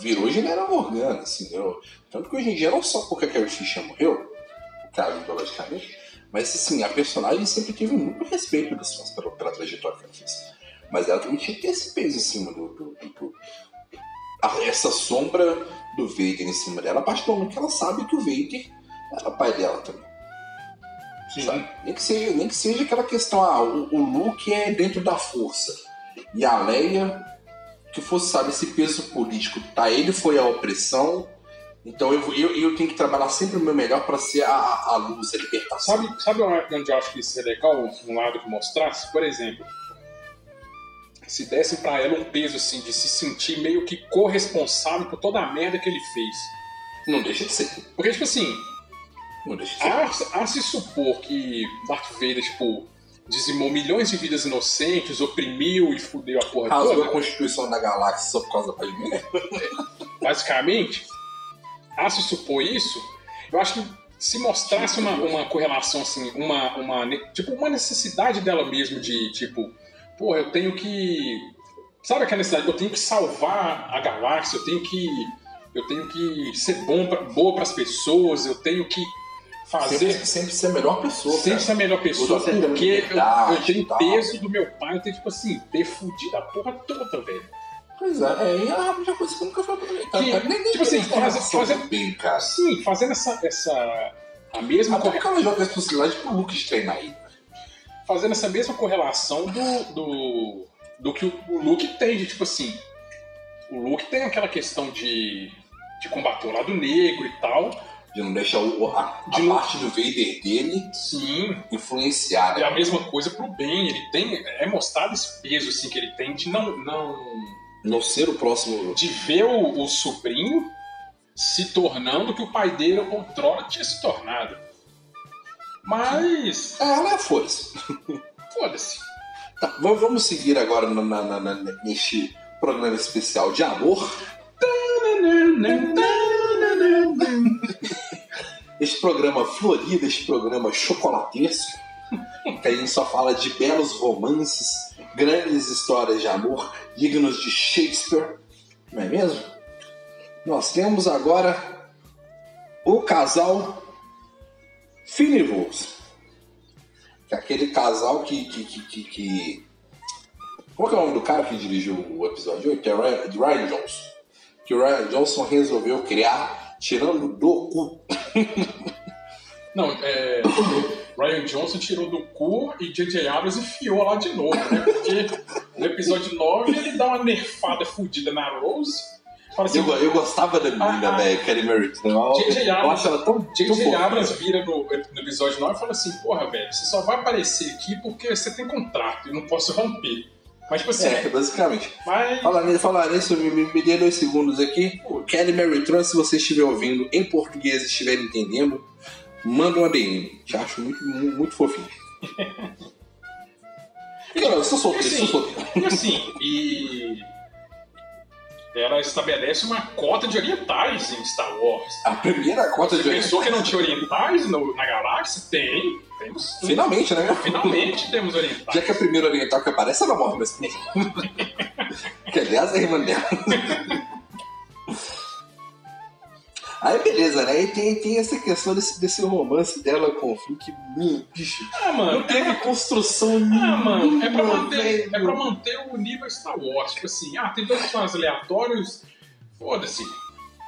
Virou General Organa, assim, né? Tanto que hoje em dia, não só porque a Carrie Fisher morreu, caso biologicamente, mas assim, a personagem sempre teve muito respeito dos fãs pela, pela trajetória que ela fez. Mas ela também tinha que ter esse peso em cima do. do- do- do- a- essa sombra do Vader em cima dela, a partir do momento que ela sabe que o Vader era pai dela também. Nem, que seja, nem que seja aquela questão, ah, o, o Luke é dentro da força. E a Leia, que fosse, sabe, esse peso político, tá? Ele foi a opressão, então eu, eu, eu tenho que trabalhar sempre o meu melhor para ser a, a luz, a libertação. Sabe, sabe onde eu acho que isso é legal, um lado que mostrasse? Por exemplo, se dessem pra ela um peso assim, de se sentir meio que corresponsável por toda a merda que ele fez. Não deixa de ser. Porque, tipo assim, Não deixa de ser. há, há se supor que Darth Vader, tipo, dizimou milhões de vidas inocentes, oprimiu e fudeu a porra Rasgou a toda, Constituição da Galáxia só por causa da mulher. basicamente, há se supor isso, eu acho que se mostrasse uma, uma correlação, assim, uma, uma, tipo, uma necessidade dela mesmo de, tipo, porra, eu tenho que. Sabe aquela necessidade? Eu tenho que salvar a galáxia, eu tenho que. Eu tenho que ser bom pra, boa para as pessoas, eu tenho que fazer. Sempre, sempre ser a melhor pessoa. Sempre cara. ser a melhor pessoa, porque eu, eu tenho peso do meu pai, eu tenho, tipo assim, ter fudido a porra toda, velho. Pois é, é, e a única coisa que eu nunca. Que, nem, nem tipo assim, faz- relação faz- bem, cara. Sim, fazendo essa. essa a mesma Até porque ela joga a responsabilidade pro Luke treinar aí. fazendo essa mesma correlação do, do, do que o, o Luke tem, de tipo assim. O Luke tem aquela questão de, de combater o lado negro e tal. De não deixar o, a, De a não- parte do Vader dele Sim. influenciar, E a né? mesma coisa pro bem. Ele tem. É mostrado esse peso assim que ele tem de não. não Não ser o próximo. de ver o, o sobrinho se tornando o que o pai dele outrora tinha se tornado. Mas. Ela é foda-se. Foda-se. Tá, vamos seguir agora na- na- na- neste programa especial de amor. Este programa florido, este programa chocolatesco, que a gente só fala de belos romances, grandes histórias de amor dignos de Shakespeare, não é mesmo? Nós temos agora o casal Finnerules, que é aquele casal que, que, que, que, Como é que é o nome do cara que dirigiu o episódio 8? É Ryan, Ryan Johnson. Que o Ryan Johnson resolveu criar tirando do cu. Não, é. Ryan Johnson tirou do cu e J.J. Abrams enfiou lá de novo, né? Porque no episódio 9 ele dá uma nerfada fudida na Rose. Assim, Eu, eu gostava da menina, Ah, ah. velho, Kelly Merritt. né? Eu, J.J. eu Abrams- tão, J.J. Abrams vira no, no episódio 9 e fala assim: Porra, velho, você só vai aparecer aqui porque você tem contrato e não posso romper. Mas, tipo assim, É, basicamente. mas. Falar falar nisso me, me, me dê dois segundos aqui. Kelly Mary Tran, se você estiver ouvindo em português e estiver entendendo, manda um ADM. Te acho muito, muito, muito fofinho. Não, eu sou solteiro, Sim. sou solteiro. E assim, e. Ela estabelece uma cota de orientais em Star Wars. A primeira cota Você de pensou que não tinha orientais no- na galáxia? Tem. Temos. Finalmente, né? Finalmente temos orientais. Já que a primeira oriental que aparece, ela morre, mas. que aliás é a irmã dela. Aí beleza, né? E tem, tem essa questão desse, desse romance dela com o Finn que, bicho, Ah, mano. não teve construção Ah, nenhuma. mano, é pra, manter, é pra manter o nível Star Wars. Tipo assim, ah, tem dois personagens aleatórios. Foda-se.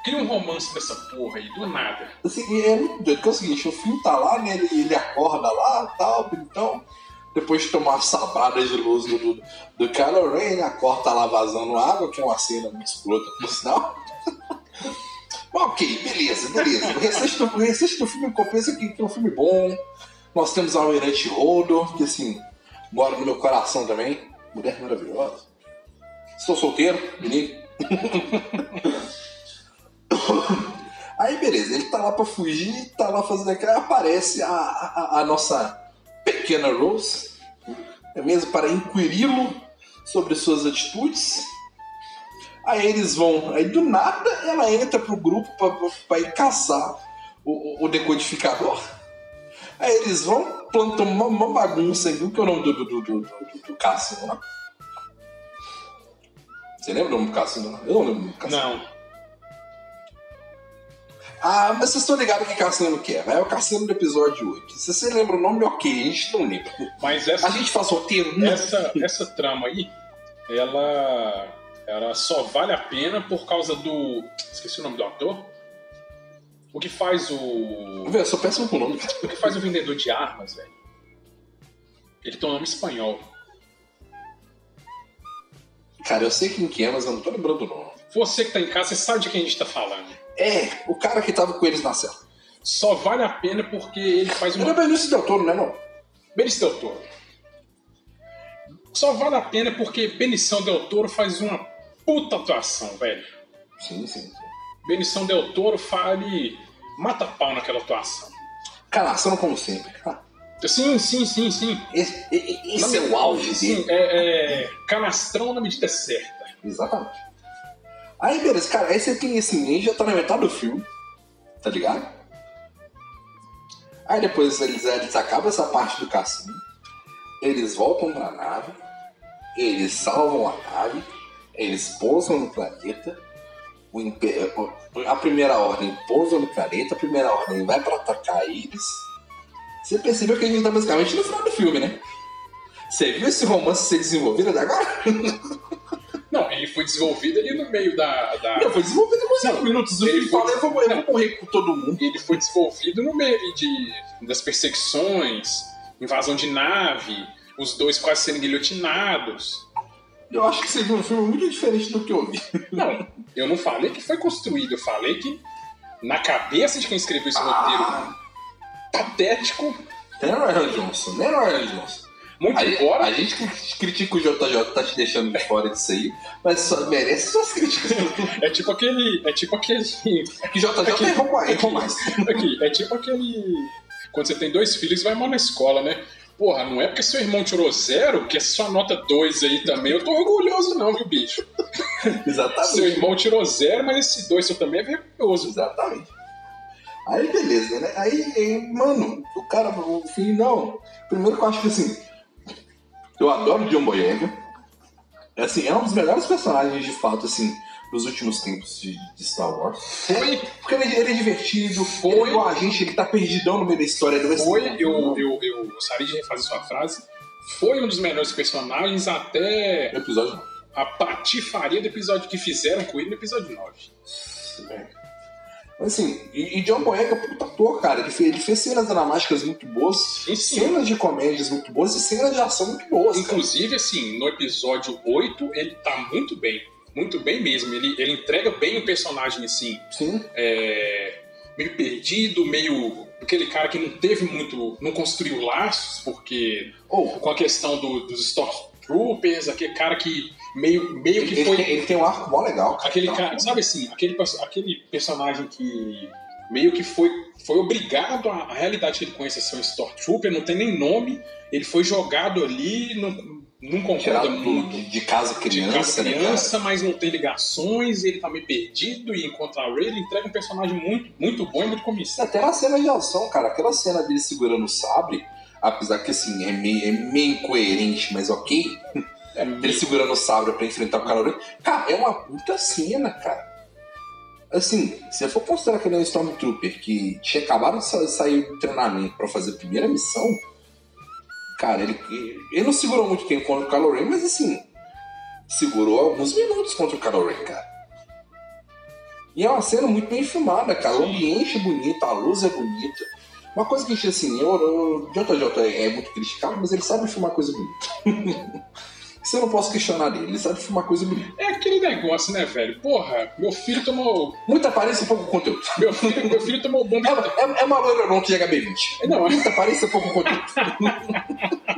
Cria um romance dessa porra aí, do nada. Assim, é muito doido, porque é o seguinte, o Finn tá lá, né? Ele, ele acorda lá tal, então. Depois de tomar uma sabrada de luz do, do, do Kylo Ren, ele acorda tá lá vazando água, que é uma cena muito escrota, por sinal. ok, beleza, beleza. O restante do, o restante do filme compensa que, que é um filme bom. Nós temos a Almirante Holdo, que assim, mora no meu coração também. Mulher maravilhosa. Estou solteiro, menino. Aí beleza, ele tá lá pra fugir, tá lá fazendo aquilo, aí aparece a, a, a nossa pequena Rose, é mesmo para inquiri-lo sobre suas atitudes. Aí eles vão, aí do nada ela entra pro grupo pra ir caçar o, o- decodificador. Aí eles vão, plantam uma, uma bagunça aí, que é o nome do, do, do, do, do, cassino lá. Você lembra o nome do cassino? lá? Eu não lembro o nome do cassino. Não. Ah, mas vocês estão ligados que cassino que é? É o cassino do episódio 8. Se você lembra o nome, ok, a gente não lembra. Mas essa, A gente faz roteiro? Não. essa, essa trama aí, ela, ela só vale a pena por causa do. Esqueci o nome do ator. O que faz o. Velho, eu sou péssimo com o nome. O que faz o vendedor de armas, velho? Ele tem um nome espanhol. Cara, eu sei quem que é, mas eu não tô lembrando o nome. Você que tá em casa, você sabe de quem a gente tá falando. É, o cara que tava com eles na cela. Só vale a pena porque ele faz Ele é uma. Benício Del Toro, né, não? Benício Del Toro. Só vale a pena porque Benição Del Toro faz uma puta atuação, velho. Sim, sim. Benição Del Toro fale. mata pau naquela atuação. Calação como sempre. Ah, Sim, sim, sim, sim. Esse, esse é o auge Sim, dele. é, é canastrão na medida certa. Exatamente. Aí, beleza, cara, aí você tem esse ninja, tá na metade do filme, tá ligado? Aí depois eles, eles acabam essa parte do cassino, eles voltam pra nave, eles salvam a nave, eles pousam no planeta, a primeira ordem pousa no planeta, a primeira ordem vai pra atacar eles. Você percebeu que a gente tá basicamente no final do filme, né? Você viu esse romance ser desenvolvido até agora? Não, ele foi desenvolvido ali no meio da. da- Não, foi desenvolvido em uns Não, 5 minutos ele foi- Fala, eu vou, eu vou morrer com todo mundo. Ele foi desenvolvido no meio de, das perseguições, invasão de nave, os dois quase sendo guilhotinados. Eu acho que você viu um filme muito diferente do que eu vi. Não, eu não falei que foi construído, eu falei que na cabeça de quem escreveu esse roteiro Ah, patético, tem o Ryan Johnson, né, Ryan Johnson? muito A, embora. a gente cri- critica o JJ, tá te deixando de fora disso aí, mas só merece suas críticas. É tipo aquele. É tipo aquele. É que JJ mais. aqui- Errou mais. Aqui, é tipo aquele quando você tem dois filhos, vai mal na escola, né? Porra, não é porque seu irmão tirou zero que é sua nota dois aí também. Eu tô orgulhoso, não, viu, bicho? Exatamente. Seu irmão tirou zero, mas esse dois seu também é vergonhoso. Exatamente. Aí beleza, né? Aí, aí, mano, o cara, o filho, não. Primeiro que eu acho que assim, eu adoro John Boyega. É assim, é um dos melhores personagens de fato, assim, dos últimos tempos de, de Star Wars. Foi, Porque ele, ele é divertido, Foi. ele é a gente, ele tá perdidão no meio da história do foi eu, eu, eu gostaria de refazer sua frase. Foi um dos melhores personagens até No episódio não. a patifaria do episódio que fizeram com ele no episódio 9. Assim, e, e John Boyega, puta ator, cara. Ele fez, ele fez cenas dramáticas muito boas, Sim, sim. cenas de comédias muito boas e cenas de ação muito boas. cara. Inclusive, assim, no episódio 8, ele tá muito bem. Muito bem mesmo. Ele, ele entrega bem o personagem, assim, Sim. é, meio perdido, meio. aquele cara que não teve muito. não construiu laços, porque. Ou, com a questão do- dos Stormtroopers, aquele cara que meio, meio que ele, foi. tem, ele tem um arco mó legal, cara. Aquele cara, sabe assim, aquele, aquele personagem que meio que foi, foi obrigado a, a realidade que ele conhece ser um Stormtrooper, não tem nem nome, ele foi jogado ali, não, não concorda muito. de, de casa De criança, casa né, criança, mas não tem ligações, ele tá meio perdido e encontra a Rey, ele entrega um personagem muito, muito bom e muito cara? comissão. Até a cena de ação, cara. Aquela cena dele segurando o sabre, apesar que assim, é meio, é meio incoerente, mas ok. É, Ele segurando o sabre pra enfrentar o Ren. Cara, é uma puta cena, cara. Assim, se eu for considerar que ele é um Stormtrooper que tinha acabado de sa- sair do treinamento pra fazer a primeira missão, cara, ele, ele não segurou muito tempo contra o Kylo Ren, mas assim, segurou alguns minutos contra o Kylo Ren, cara. E é uma cena muito bem filmada, cara. O ambiente é bonito, a luz é bonita. Uma coisa que a gente, assim, eu, eu, JJ é muito criticado, mas ele sabe filmar coisa bonita. Isso eu não posso questionar dele, ele sabe filmar coisa bonita. é aquele negócio, né, velho? Porra, meu filho tomou. Muita aparência e pouco conteúdo. Meu filho, meu filho tomou bomba. É, é, é uma loira não de HB20. Não, Muita aparência e pouco conteúdo.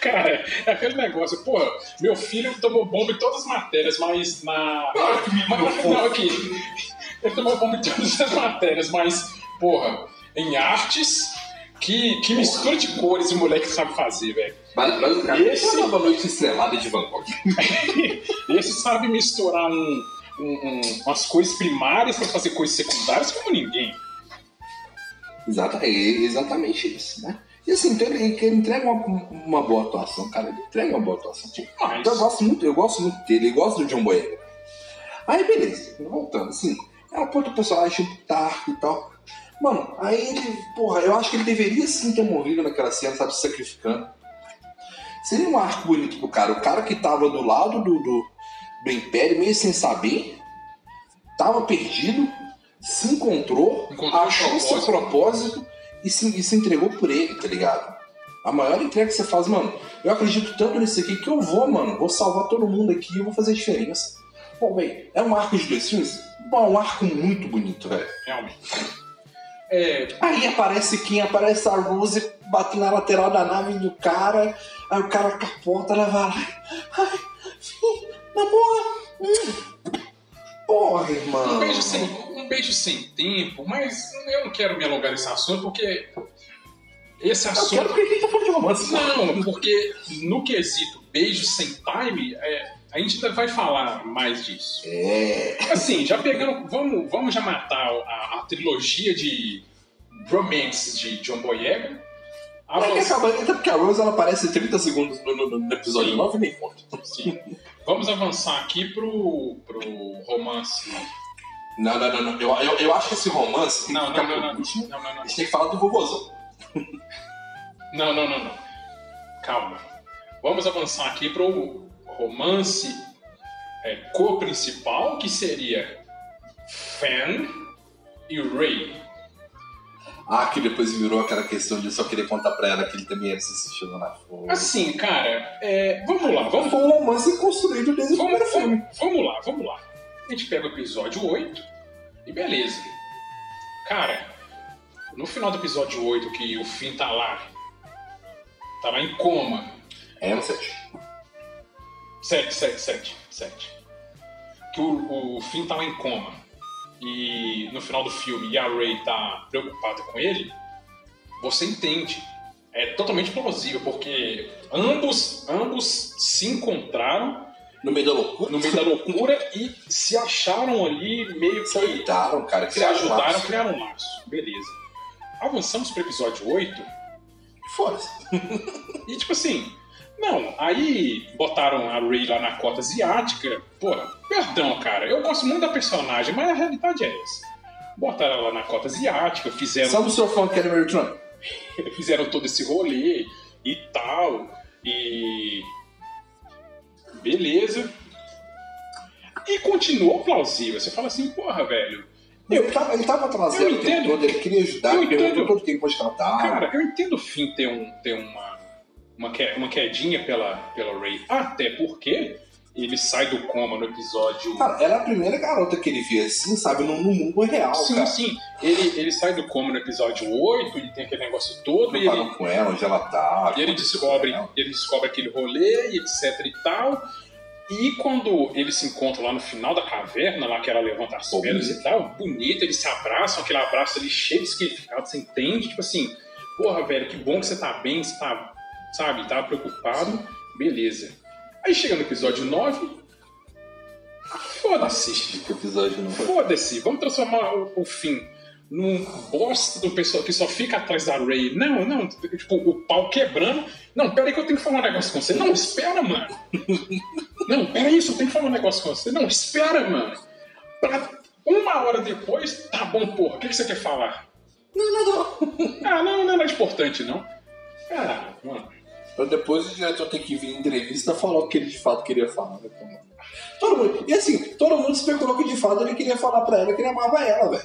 Cara, é aquele negócio, porra, meu filho tomou bomba em todas as matérias, mas na. Que Mas, não, aqui. Ele tomou bomba em todas as matérias, mas, porra, em artes, que, que mistura de cores o moleque sabe fazer, velho. Cara, Esse- é uma noite estrelada de Van Gogh. Esse sabe misturar um, um- um- umas cores primárias pra fazer coisas secundárias como ninguém. Exata, é exatamente isso, né? E assim, então ele, ele entrega uma, uma boa atuação, cara. Ele entrega uma boa atuação. Mas, Então eu gosto muito, eu gosto muito dele, eu gosto do John Boyega. Aí beleza, voltando, assim, ela põe o personagem tipo Tark e tal. Mano, aí ele, porra, eu acho que ele deveria sim ter morrido naquela cena, sabe, se sacrificando. Seria um arco bonito pro cara. O cara que tava do lado do, do, do Império, meio sem saber, tava perdido, se encontrou, Encontrou achou o seu propósito e se, e se entregou por ele, tá ligado? A maior entrega que você faz, mano, eu acredito tanto nisso aqui que eu vou, mano, vou salvar todo mundo aqui e eu vou fazer a diferença. Bom, bem, é um arco de dois filmes? Bom, é um arco muito bonito, velho. realmente. É, Aí aparece quem? Aparece a Rose batendo na lateral da nave do cara, aí o cara capota, ela vai lá. Ai, filho, namora. Hum. Porra, irmão. um, beijo sem, um beijo sem tempo, mas eu não quero me alongar nesse assunto porque esse Eu assunto. quero porque tá falando de romance. Não, porque no quesito beijo sem time, é, a gente ainda vai falar mais disso. É. Assim, já pegando. Vamos, vamos já matar a, a trilogia de romance de John Boyega. Mas que Avançar, acaba, até porque a Rose ela aparece 30 segundos no, no- no episódio Sim. 9 e nem conta. sim. Vamos avançar aqui pro, pro romance. Não, não, não, não. Eu, eu, eu acho que esse romance Não, não, não, não. último. Não, não, não. A gente tem que falar do vovôzão. Não, não, não, não. Calma. Vamos avançar aqui pro romance é, co-principal, que seria Fan e Ray. Ah, que depois virou aquela questão de só querer contar pra ela que ele também era se assistindo na fogo. Assim, cara, é, vamos lá, vamos, Foi um romance construído desde o primeiro vamos, filme. vamos, vamos lá, vamos lá. A gente pega o episódio 8 e beleza. Cara, no final do episódio 8, que o Finn tá lá, tá lá em coma, É, no 7. 7, 7, 7, 7. Que o, o Finn tá lá em coma. e no final do filme e a Ray tá preocupada com ele, você entende. É totalmente plausível, porque ambos, ambos se encontraram No meio da loucura. no meio da loucura e se acharam ali meio Se que ajudaram, cara. se criaram um ajudaram a laço. criar um laço. Beleza. Avançamos pro episódio 8 Foda-se. e tipo assim, não, aí botaram a Ray lá na cota asiática. Porra, perdão, cara, eu gosto muito da personagem, mas a realidade é essa. Botaram ela lá na cota asiática, fizeram, Sabe o seu fã que era Mary Trump? fizeram todo esse rolê e tal, e. Beleza. E continuou plausível. Você fala assim, porra, velho. Ele tava, ele tava trazendo Eu o tempo todo, ele queria ajudar, Eu ele perguntou todo tempo onde ela tava. Cara, eu entendo o fim ter, um, ter uma, uma, que- uma quedinha pela, pela Ray. Até porque ele sai do coma no episódio. Cara, ela é a primeira garota que ele via assim, sabe, no, no mundo real, sim, cara. sim. Ele, ele sai do coma no episódio 8 e tem aquele negócio todo. E ele, Preparando com ela, onde ela tá. e ele descobre, ele descobre aquele rolê e etc e tal. E quando eles se encontram lá no final da caverna, lá que ela levanta as Pô, pedras e tal, bonito, eles se abraçam, aquele abraço ali cheio de significado, você entende? Tipo assim, porra, velho, que bom que você tá bem, você tá, sabe, tá preocupado, beleza. Aí chega no episódio 9, foda-se, Que episódio não foi. foda-se, vamos transformar o, o fim num bosta do pessoal que só fica atrás da Ray. Não, não, tipo, o pau quebrando. Não, pera aí que eu tenho que falar um negócio com você. Não, espera, mano. Não, pera aí, só tenho que falar um negócio com você. Não, espera, mano. Pra uma hora depois, tá bom, porra, o que, que você quer falar? Não, não, não. Ah, não, não é nada importante, não. Ah, mano. Pra depois o diretor ter que vir em entrevista falar o que ele de fato queria falar, né? Todo mundo. E assim, todo mundo especulou que de fato ele queria falar pra ela que ele amava ela, velho.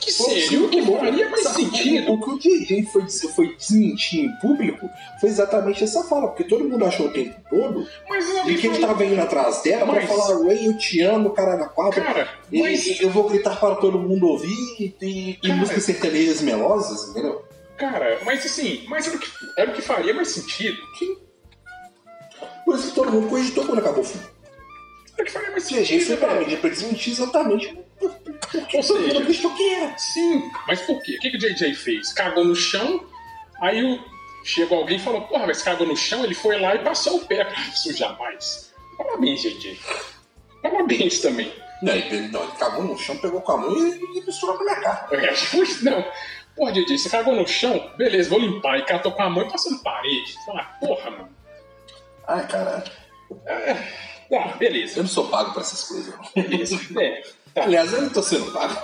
Que seria o que faria mais Sabe, sentido. O que o DJ foi, foi desmentir em público foi exatamente essa fala, porque todo mundo achou o tempo todo Mas de alguém que ele tava indo atrás dela pra Mas- falar Ray, eu te amo, cara na quadra. cara, E, mas, eu vou gritar para todo mundo ouvir e, e, músicas sertanejas melosas, entendeu? Cara, mas assim, mas era o que, era o que faria mais sentido. Isso que todo mundo cogitou quando acabou o filme. Era o que faria mais O DJ foi sentido, pra velho. mídia pra desmentir exatamente o que Ou todo mundo acreditou que era. Sim, mas por quê? O que, que o JJ fez? Cagou no chão, aí o... chegou alguém e falou, porra, mas cagou no chão, ele foi lá e passou o pé pra sujar mais. Parabéns, JJ. Parabéns também. Não, ele, não, ele cagou no chão, pegou com a mão e, e misturou com a minha cara. Eu acho que não. Porra, JJ, você cagou no chão? Beleza, vou limpar. E catou com a mão e passou na parede. Ah, porra, mano. Ai, caralho. Ah, beleza. Eu não sou pago pra essas coisas, não. Beleza. É. Tá. Aliás, eu não tô sendo pago.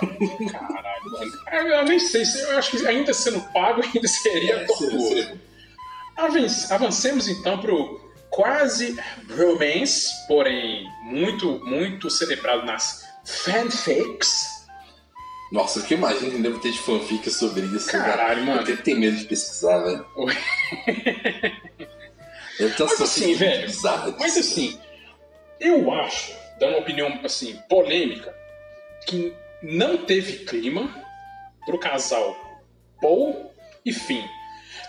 Caralho, mano. Eu, eu nem sei se. Eu acho que ainda sendo pago ainda seria É, Avan- Avancemos então pro quase bromance, porém muito, muito celebrado nas fanfics. Nossa, o que imagina que deve ter de fanfic sobre isso, Caralho, mano. Eu tenho medo de pesquisar, velho. Deve ter umas Mas assim, velho. Mas assim, eu acho, dando uma opinião assim, polêmica, que não teve clima pro casal Paul e Finn.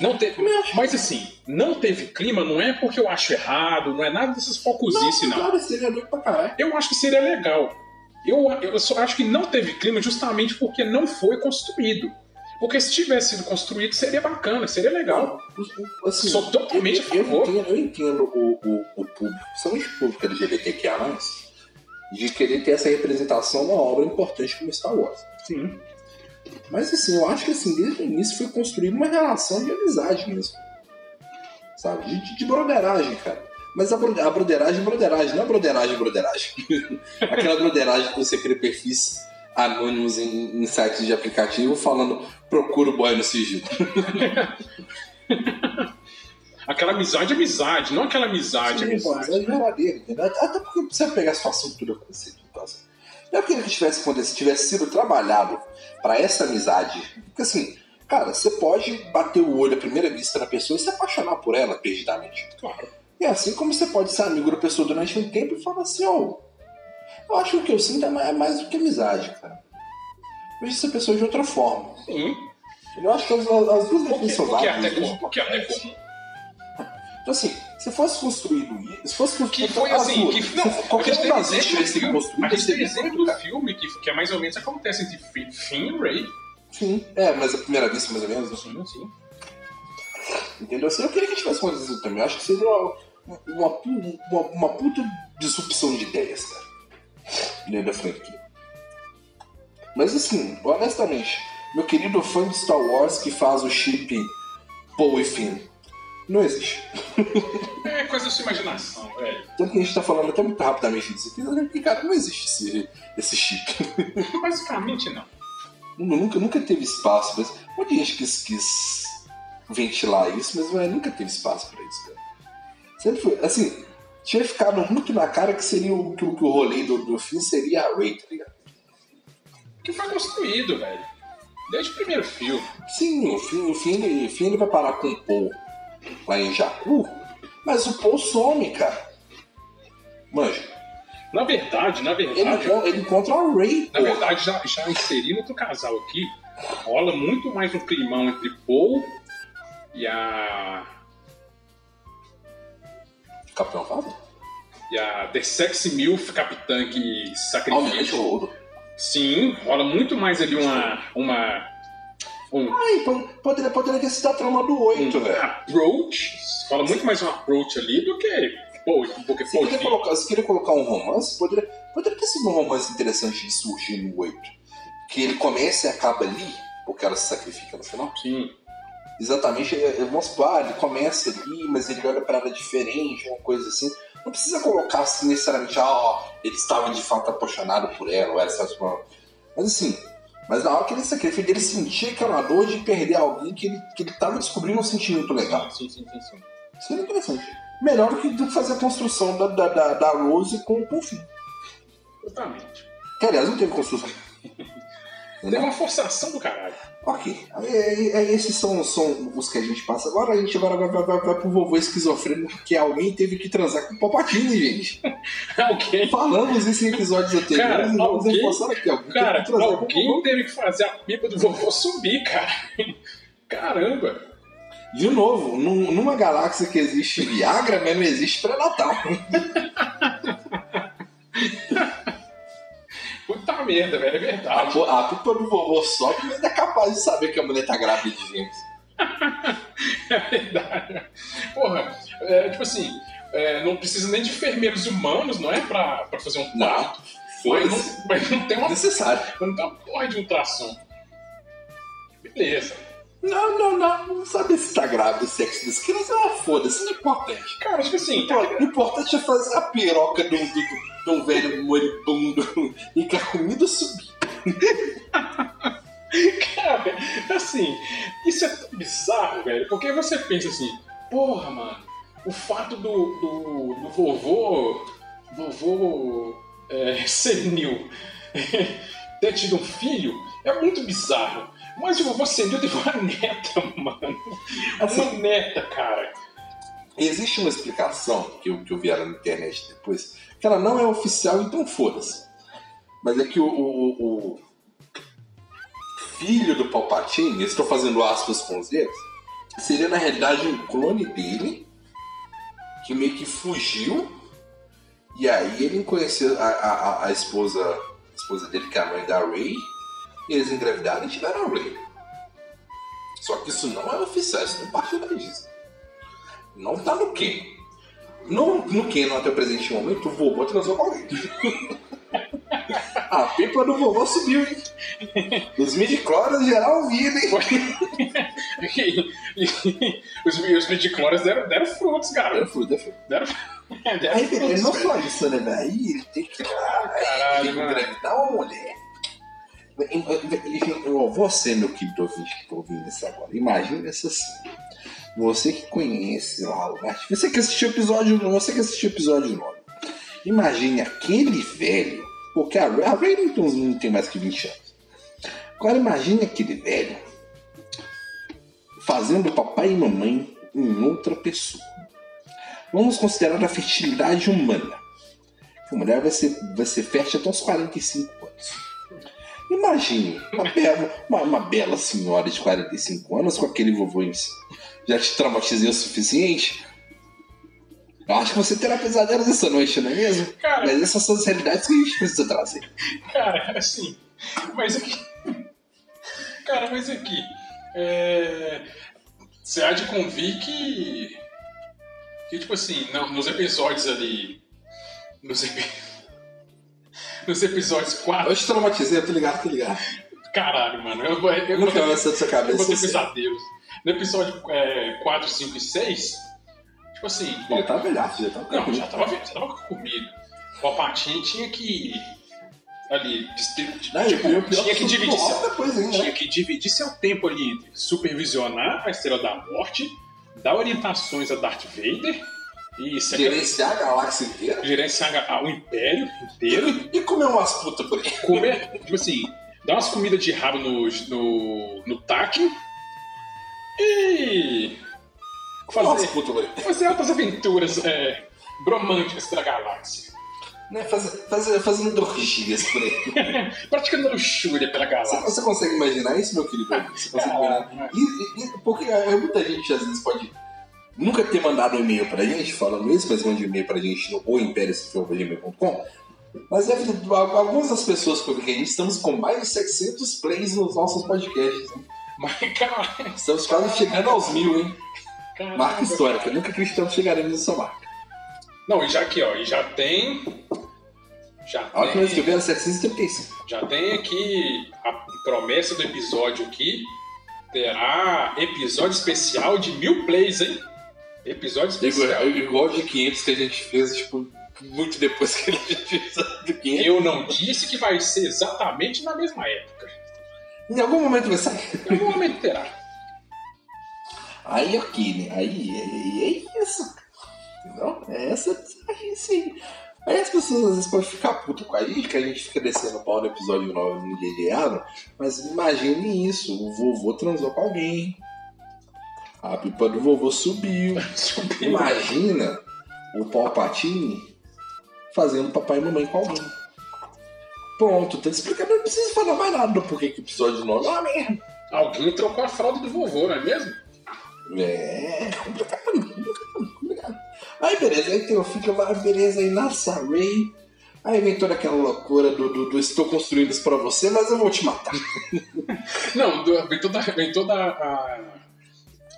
Não teve, mas assim, não teve clima não é porque eu acho errado, não é nada dessas focusices, não. Claro, seria doido pra caralho. Eu acho que seria legal. Eu, eu só acho que não teve clima justamente porque não foi construído. Porque se tivesse sido construído, seria bacana, seria legal. Assim, Sou totalmente eu, a eu favor. entendo, eu entendo o, o, o público, principalmente o público LGBTQIA+, de querer ter essa representação numa obra importante como Star Wars. Sim. Mas assim, eu acho que assim, desde o início foi construída uma relação de amizade mesmo. Sabe? De, de, de broderagem, cara. Mas a, a broderagem, broderagem, não é broderagem, broderagem. Aquela broderagem que você cria perfis anônimos em, em sites de aplicativo falando procura o boy no sigilo. Aquela amizade é amizade, não aquela amizade Sim, pô, amizade. é verdadeiro, entendeu? Até porque precisa pegar a situação que tudo aconteceu. Então, assim, não é porque que tivesse acontecido, tivesse sido trabalhado pra essa amizade. Porque assim, cara, você pode bater o olho à primeira vista na pessoa e se apaixonar por ela perdidamente. Claro. E assim como você pode ser amigo da pessoa durante um tempo e falar assim, ó, eu acho que o que eu sinto é mais, é mais do que amizade, cara. Vejo essa pessoa de outra forma. Sim. Eu acho que as, as duas que, definições são que é válidas. O que é comum? Então, assim, Se fosse construído isso, se fosse Que construído foi as assim, duas, que, não, qualquer um das duas tivesse do sido construído, a gente tem exemplo do filme que, que é mais ou menos acontece entre Finn e Ray. Sim, é, mas a primeira vista, mais ou menos, né? Sim, sim. entendeu? Assim, eu queria que tivesse acontecido também. Eu acho que seria uma, uma, uma, puta disrupção de ideias, cara. Dentro da franquia. Mas assim, honestamente, meu querido fã de Star Wars que faz o chip Poe e Finn, não existe. É coisa da sua imaginação, velho. Tanto que a gente tá falando até muito rapidamente disso aqui, porque, cara, não existe esse, esse chip. Basicamente não. nunca, nunca teve espaço. Mas de gente quis, quis ventilar isso, mas ué, nunca teve espaço pra isso, cara. Sempre foi, assim, tinha ficado muito na cara que seria o, que, que o rolê do, do fim seria a Ray, tá ligado? Que foi construído, velho. Desde o primeiro filme. Sim, o fim, o fim, ele, o fim ele vai parar com o Paul lá em Jakku, mas o Paul some, cara. Manja, Na verdade, na ele, verdade, encon- ele encontra a Ray, na pô. verdade, já, já inserindo outro casal aqui, rola muito mais um climão entre Paul e a. Capitão Fábio? e a The Sexy Milf Capitã que sacrifica. Ouro. Sim, rola muito mais ali uma. uma um, Ai, po- poderia, poderia ter sido a trama do 8, um velho. approach. Rola muito mais um approach ali do que. Pô, porque Se Paul queria, colocar, se queria colocar um romance, poderia, poderia ter sido um romance interessante de surgir no 8. Que ele começa e acaba ali, porque ela se sacrifica no final. Sim. Exatamente, é, é, vamos supor, ah, ele começa ali, mas ele olha pra ela diferente, uma coisa assim. Não precisa colocar assim necessariamente, ah, ó, ele estava de fato apaixonado por ela, ou ela estava Mas assim, mas na hora que ele sacrifica, ele sentia aquela dor de perder alguém que ele, que ele tava descobrindo um sentimento legal. Sim, sim, sim, sim. Seria interessante. Melhor do que, fazer a construção da, da, da, da Rose com, o fim. Totalmente. Que aliás não teve construção. Teve uma forçação do caralho. Ok. É, é, é, esses são, são os que a gente passa. Agora a gente agora vai, vai, vai, vai pro vovô esquizofrênico, porque alguém teve que transar com o Palpatine, gente. Alguém. Falamos isso em episódios anteriores Cara, e vamos alguém- reforçar aqui. Alguém Cara, teve que transar com o alguém teve que fazer a pipa do vovô subir, cara. Caramba. De novo, num- numa galáxia que existe Viagra, mas não existe pré-natal. Puta merda, velho, é A, verdade. po- a pipa do vovô sobe, mas ainda é capaz de saber que a mulher tá grávida de gêmeos. É verdade. Porra, é, tipo assim, é, não precisa nem de enfermeiros humanos, não é? Pra, pra fazer um parto. Foi Mas não, mas não tem uma. necessário. Mas não tem uma porra de ultrassom. Beleza. Não, não, não. Não sabe se tá grávida, sexo das crianças. Ah, foda-se, não é importante. Cara, tipo assim, Pô, O importante é fazer a piroca de um, de de um velho moribundo e que a comida subir. Cara, assim, isso é tão bizarro, velho, porque você pensa assim, porra, mano, o fato do, do, do vovô, vovô é, senil ter tido um filho é muito bizarro. Mas o vovô senil teve uma neta, mano. Assim, Uma neta, cara. Existe uma explicação que eu, que eu vi ela na internet depois, que ela não é oficial, então foda-se. Mas é que o, o- o filho do Palpatine, estou fazendo aspas com os dedos, seria na realidade um clone dele, que meio que fugiu, e aí ele conheceu a, a, a- esposa, a esposa dele, que é a mãe da Rey, eles engravidaram e tiveram a Rey. Só que isso não é oficial, isso não parte da Disney. Não tá no quê? No, no Canon até o presente momento, o vovô transou com alguém. A pipa do vovô subiu, hein? Os midi-cloras geral viram, hein? Os, os deram, deram frutos, É cara. é fruta. Deram, deram Aí, frutos, ele não só isso, né, velho? Aí ele tem que, Caralho, engravidar uma mulher. Você, meu querido ouvinte que tá ouvindo isso agora, imagina essa cena. Você que conhece lá o você que assistiu episódio, você que assistiu episódio 9. Imagine aquele velho, porque a a não tem mais que 20 anos. Agora imagine aquele velho fazendo papai e mamãe em outra pessoa. Vamos considerar a fertilidade humana. A mulher vai ser, vai ser fértil até os 45 anos. Imagine uma bela, uma, uma bela senhora de 45 anos com aquele vovô em si. Já te traumatizei o suficiente? Eu acho que você terá pesadelos essa noite, não é mesmo? Cara, Mas essas são as realidades que a gente precisa trazer. Cara, assim, mas aqui. Cara, mas aqui. É... Você há de convir que. Que, tipo assim, não, nos episódios ali. Nos, epi- nos episódios 4. Eu te traumatizei, eu tô ligado, tô ligado. Caralho, mano. Eu, eu, eu, tem ter, essa da sua eu cabeça. vou ter eu pesadelos. No episódio é, 4, 5 e 6. Tipo assim. Já tá velhaço, já tá Não, já tava, já tava comigo. O Palpatine tinha que. Ali, distribuir. Não, e o pior- o pior tinha que dividir seu, depois ainda, tinha né? que dividir seu tempo ali entre supervisionar a Estrela da Morte, dar orientações a Darth Vader se- Gerenciar a galáxia inteira gerenciar a- o Império inteiro, e comer umas putas por aí. comer, tipo assim, dar umas comidas de rabo no, no, no taque e fazer, putas por aí. fazer altas aventuras é, bromânticas pela galáxia. Né? Fazer, fazer, fazendo orgias por aí. Praticando luxúria pela Você, galáxia. você consegue imaginar isso, meu querido? Você consegue imaginar? Caralho, E, e- e- porque é, muita gente às vezes pode nunca ter mandado um e-mail pra gente falando isso, mas mande um e-mail pra gente no oimperiosfilme.com. Mas é, algumas das pessoas que eu vi que a gente estamos com mais de 700 plays nos nossos podcasts. hein? Mas, cara, Estamos quase chegando aos mil, hein? Marca histórica. Nunca acreditamos que chegaremos nessa marca. Não, e já aqui, ó, e já tem. Já A última vez que eu vi era 735. já tem aqui a promessa do episódio aqui. Terá episódio especial de mil plays, hein? Episódio especial. Igual de 500 que a gente fez, tipo, muito depois que a gente fez do 500. Eu não disse que vai ser exatamente na mesma época. Em algum momento vai sair. Em algum momento terá. Aí ok, né? Aí, aí é isso. Entendeu? É essa é isso aí. Aí as pessoas às vezes podem ficar putas com a gente, que a gente fica descendo o pau no episódio 9 no ano, mas imagine isso, o vovô transou com alguém. A pipa do vovô subiu. Imagina o Palpatine fazendo papai e mamãe com alguém. Pronto, tá explicando, não precisa falar mais nada do porquê que o episódio 9 é uma merda. Alguém trocou a fralda do vovô, não é mesmo? É, complicado, complicado, complicado. Aí beleza, aí tem o filho lá, beleza, aí nasce a Ray. Aí vem toda aquela loucura do, do, do estou construindo isso pra você, mas eu vou te matar. Não, do- vem toda, vem toda a,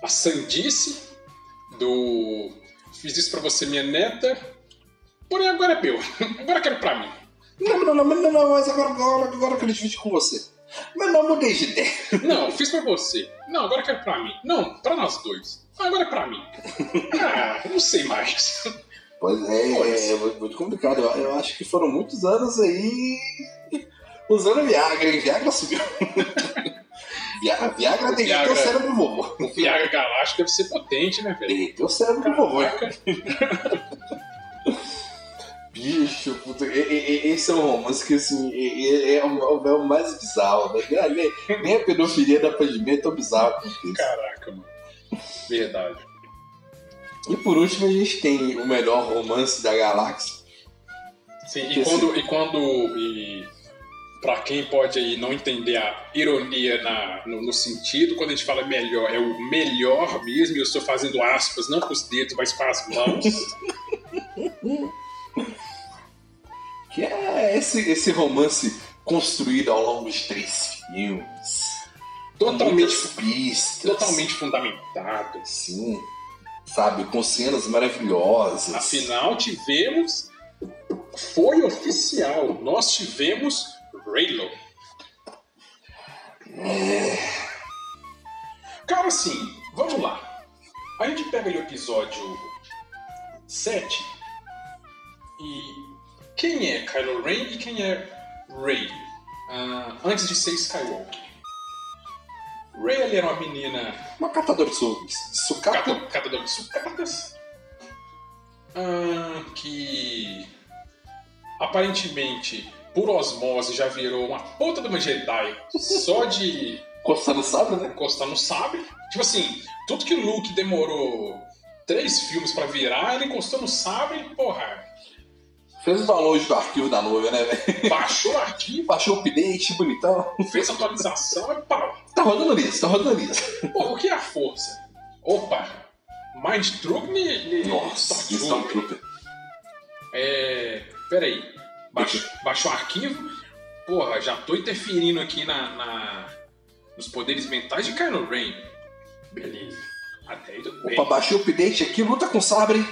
a sandice do. Fiz isso pra você, minha neta. Porém, agora é meu. Agora eu quero pra mim. Não, não, não, não, não, mas agora, agora, agora eu quero dividir com você. Mas não mudei de ideia. Não, fiz pra você. Não, agora eu quero pra mim. Não, pra nós dois. Agora é pra mim. Ah, não sei mais. Pois é, é, é muito, complicado. Eu, eu acho que foram muitos anos aí usando Viagra, hein? Viagra subiu. Viagra, Viagra derreteu Viagra. o cérebro do vovô. O Viagra Galáctico deve ser potente, né, velho? Derreteu o cérebro do vovô. Bicho, puta, esse é um romance que assim, é, o, é o mais bizarro, né? Nem, a pedofilia da pandemia é tão bizarro quanto isso. Caraca, mano. Verdade. E por último, a gente tem o melhor romance da galáxia. Sim, e quando. E quando. E pra quem pode aí não entender a ironia na, no, no sentido, quando a gente fala melhor, é o melhor mesmo, e eu estou fazendo aspas, não com os dedos, mas com as mãos. Que é esse, esse romance construído ao longo de três filmes. totalmente, pistas. totalmente fundamentado. Sim. Sabe, com cenas maravilhosas. Afinal, tivemos. Foi oficial. Nós tivemos Raylo. Cara, assim, vamos lá. A gente pega o episódio 7 e quem é Kylo Ren e quem é Rey? Ah, antes de ser Skywalker. Rey ela era uma menina Uma catadora de, su, sucata. Cata- catador de sucatas. Ah, que aparentemente, por osmose, já virou uma puta de uma Jedi só de Coçando sabre, né? encostar no sabre. Tipo assim, tudo que o Luke demorou três filmes pra virar, ele encostou no sabre e, porra, Fez o download do arquivo da nuvem, né, velho? baixou o arquivo, Baixou o update, bonitão. fez a atualização e pau. Tá rodando liso, tá rodando liso. Porra, o que é a força? Opa, Mind Truck me, Nossa. Stormtrooper. É. Peraí. Baixo, baixo o arquivo. Porra, já tô interferindo aqui na, na- nos poderes mentais de Kylo Ren. Beleza. Até aí tudo bem. Opa, baixei o update aqui, luta com sabre.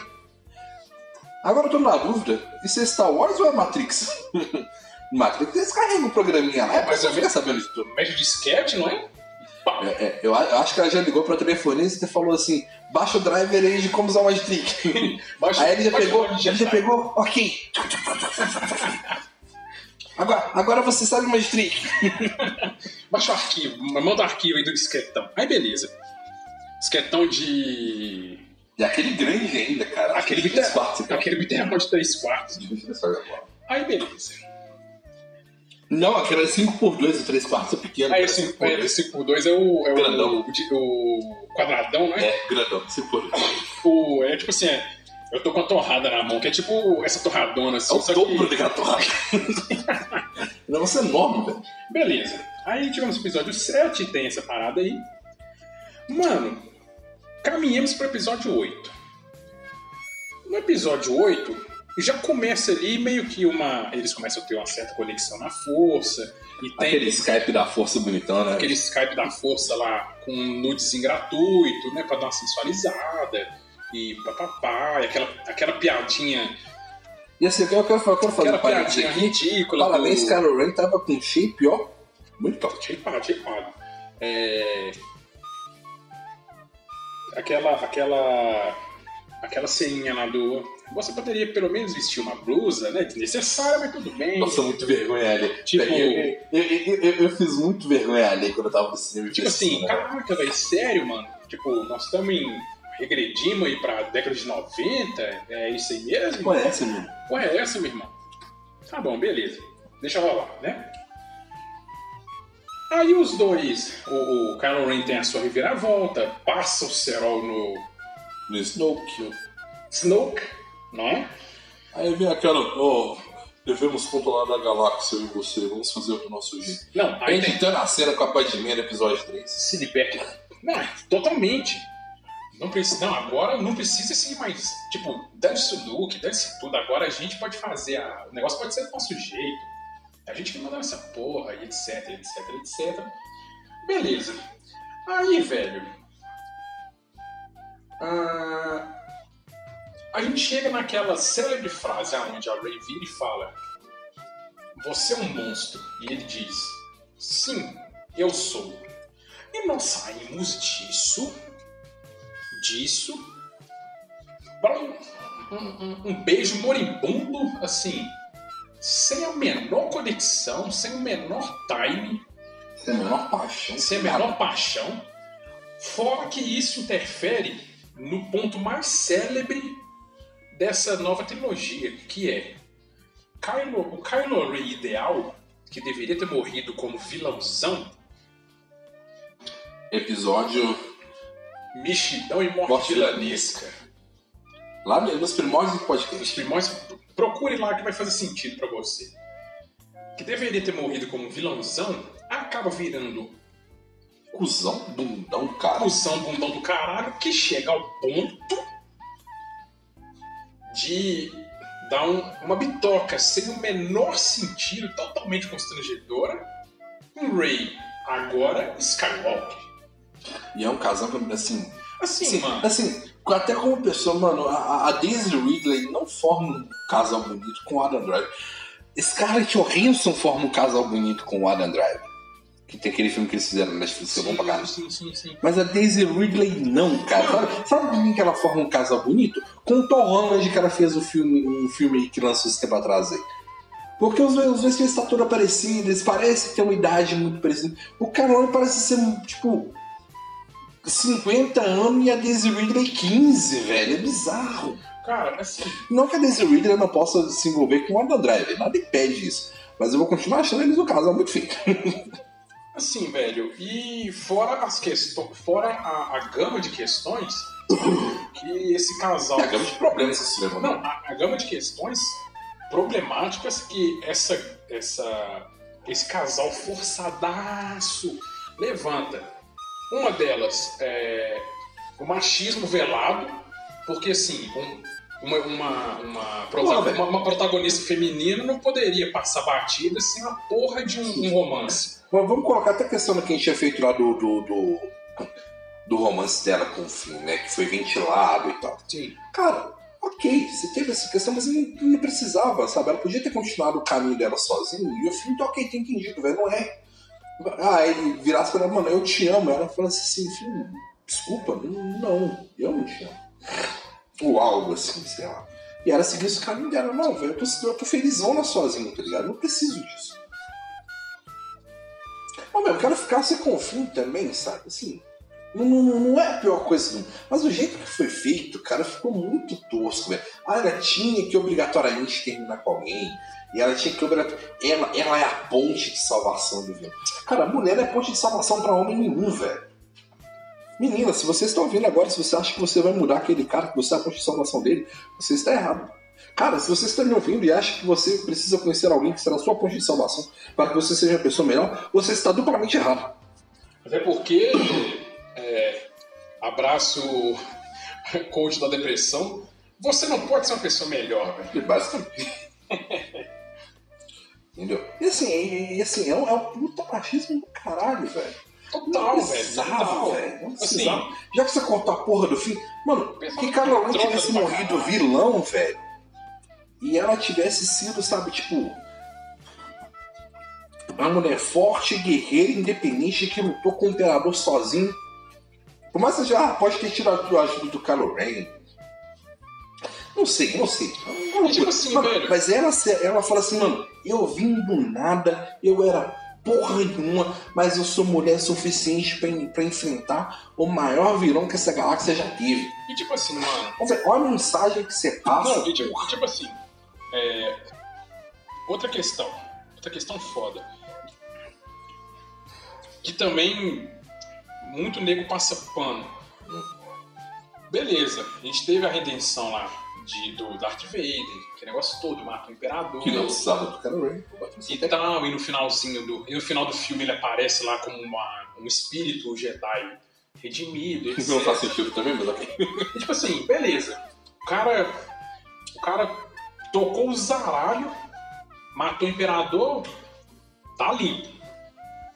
Agora eu tô na dúvida, isso é Star Wars ou é Matrix? Matrix, eles carregam o programinha lá, é você ou ficar sabendo de tudo. Médio disquete, não é? É, é, eu, acho que ela já ligou pra telefonista e falou assim, baixa o driver aí de como usar o Magic. Baixa- Aí ele já pegou, ele já pegou, ok. Agora, agora você sabe o Magic. Baixa o arquivo, manda o arquivo aí do disquetão. Aí beleza. Disquetão de. E aquele grande ainda, cara. Aquele três quartos, cara. Aquele biterrão de 3 quartos. Aí beleza. Não, aquele é 5x2 e 3 quartos é pequeno. Aí cara, esse 5x2. 5x2 é o. É o, Grandão. o, o quadradão, né? É, grandão, 5x2. O, é tipo assim, é, eu tô com a torrada na mão, que é tipo essa torradona assim. É o dobro que... daquela torrada. o negócio é enorme, velho. Beleza. Aí tivemos o episódio 7, tem essa parada aí. Mano, caminhamos pro episódio 8. No episódio 8, já começa ali meio que uma. Eles começam a ter uma certa conexão na força. E tem Aquele Skype da força bonitão, né? aquele Skype da força lá com um nudezinho gratuito, né? Pra dar uma sensualizada. E papapá, e aquela, aquela piadinha. E assim, eu quero, eu quero, fazer um parênteses piadinha aqui. ridícula. Parabéns, do- Kylo Ren tava com shape, ó. Bonitão. Shapeado, shapeado. É... Aquela, aquela, aquela ceninha lá do... Você poderia pelo menos vestir uma blusa, né? Desnecessária, mas tudo bem. Nossa, muito vergonha ali. Tipo- eu, eu, eu, eu- fiz muito vergonha ali quando eu tava no cinema. tipo assim, caraca, velho, sério, mano? Tipo, nós estamos em... Regredimos aí pra década de 90? É isso aí mesmo? Conhece, menino? Qual é essa, meu irmão? Tá bom, beleza. Deixa rolar, né? Aí os dois, o, o Kylo Ren tem a sua reviravolta, passa o cerol no No Snoke. Snoke, não é? Aí vem aquela, ó, devemos controlar a galáxia eu e você, vamos fazer do nosso jeito. Não, aí tem Editando a cena com a Padmé no episódio 3. se liberta. Não, totalmente. Não precisa, não, agora não precisa seguir mais. Tipo, dane-se o look, dane-se tudo. Agora a gente pode fazer. A, o negócio pode ser do nosso jeito. A gente que mandar essa porra, e etc, etc, etc. Beleza. Aí, velho. ah, a gente chega naquela célebre frase onde a Ray vira e fala: Você é um monstro. E ele diz: Sim, eu sou. E nós saímos disso, disso, para um, um- um beijo moribundo, assim, sem a menor conexão, sem o menor time, Sem a menor paixão. sem a menor paixão. Fora que isso interfere no ponto mais célebre dessa nova trilogia, que é Kylo, o Kylo Ren ideal, que deveria ter morrido como vilãozão, Episódio Mexidão e morte, Morte vilanesca. lá nos primórdios do Os podcast. primórdios, procure lá que vai fazer sentido pra você. Que deveria ter morrido como vilãozão, acaba virando Cusão, bundão, cara. cuzão bundão do caralho, que chega ao ponto de dar um- uma bitoca sem o menor sentido, totalmente constrangedora, em Ray, agora Skywalker. E é um casal que, assim, Assim, Sim, mano. assim, até como pessoa, mano, a, a Daisy Ridley não forma um casal bonito com o Adam Driver. Scarlett Johansson forma um casal bonito com o Adam Driver. Que tem aquele filme que eles fizeram na Netflix, que é bom pra caralho. sim, sim, sim. Mas a Daisy Ridley não, cara. Sabe, sabe quem que ela forma um casal bonito? Com o Tom Holland que ela fez o filme, um filme que lançou esse tempo atrás aí. Porque os dois, os dois têm estatura parecida, eles parecem ter uma idade muito parecida. O Carol parece ser, tipo, 50 anos e a Daisy Ridley 15, velho. É bizarro. Cara, assim, Não que a Daisy Ridley não possa se envolver com o Adam Driver, nada impede isso. Mas eu vou continuar achando eles um casal muito feio. Assim, velho, e fora as questões, fora a, a gama de questões que esse casal. É a gama de problemas que se. Não, a, a gama de questões problemáticas que essa, essa, esse casal forçadaço levanta. Uma delas é o machismo velado, porque assim, um- uma, uma, uma, Porra, uma- uma protagonista feminina não poderia passar batida sem a porra de um, um romance. Vamos colocar até a questão que a gente tinha feito lá do, do, do, do romance dela com o Finn, né? Que foi ventilado e tal. Sim. Cara, ok, você teve essa questão, mas não, não precisava, sabe? Ela podia ter continuado o caminho dela sozinha e o Finn tá ok, tem entendido, velho, não é. Ah, ele virasse pra ela, mano, eu te amo. Ela falasse assim, Finn, desculpa, não, não, eu não te amo. Ou algo assim, sei lá. E ela seguisse o caminho dela, não, velho, eu tô, eu tô felizona sozinha, tá ligado? Eu não preciso disso. Mas, meu, eu quero ficar sem Finn também, sabe? Assim, não, não, não é a pior coisa do mundo. Mas o jeito que foi feito, cara, ficou muito tosco, velho. Ah, ela tinha que obrigatoriamente terminar com alguém. E ela tinha que obrigatoriamente. Ela, ela é a ponte de salvação do vilão. Cara, a mulher não é ponte de salvação pra homem nenhum, velho. Menina, se vocês estão ouvindo agora, se você acha que você vai mudar aquele cara, que você é a ponte de salvação dele, você está errado. Cara, se você está me ouvindo e acha que você precisa conhecer alguém que será a sua ponte de salvação para que você seja uma pessoa melhor, você está duplamente errado. Até porque, é, abraço coach da depressão, você não pode ser uma pessoa melhor, velho. Basicamente. Entendeu? E assim, e, e assim é, um, é um puta machismo do caralho, velho. Total, Não velho. precisava, Total. velho. Não Assim. Já que você cortou a porra do fim, mano, que Ray troca tivesse morrido vilão, velho, e ela tivesse sido, sabe, tipo. Uma mulher forte, guerreira, independente, que lutou com o imperador sozinho. Por mais que já ah, pode ter tirado a ajuda do Kylo Ren. Não sei, não sei. É tipo assim, Mano, velho. Mas ela, ela fala assim, mano, eu vim do nada, eu era porra nenhuma, mas eu sou mulher suficiente pra, pra enfrentar o maior vilão que essa galáxia já teve. E tipo assim, mano. Olha a mensagem que você passa. Não, e tipo, tipo assim. É, outra questão. Outra questão foda. Que também muito nego passa pano. Beleza, a gente teve a redenção lá de, do Darth Vader, que negócio todo, mata o Imperador. que não precisava do Ren. E tal, e no finalzinho do. E no final do filme ele aparece lá como uma, um espírito Jedi redimido, etc. Não faz sentido também, mas ok. Tipo assim, beleza. O cara. O cara tocou o zaralho, matou o imperador, tá limpo.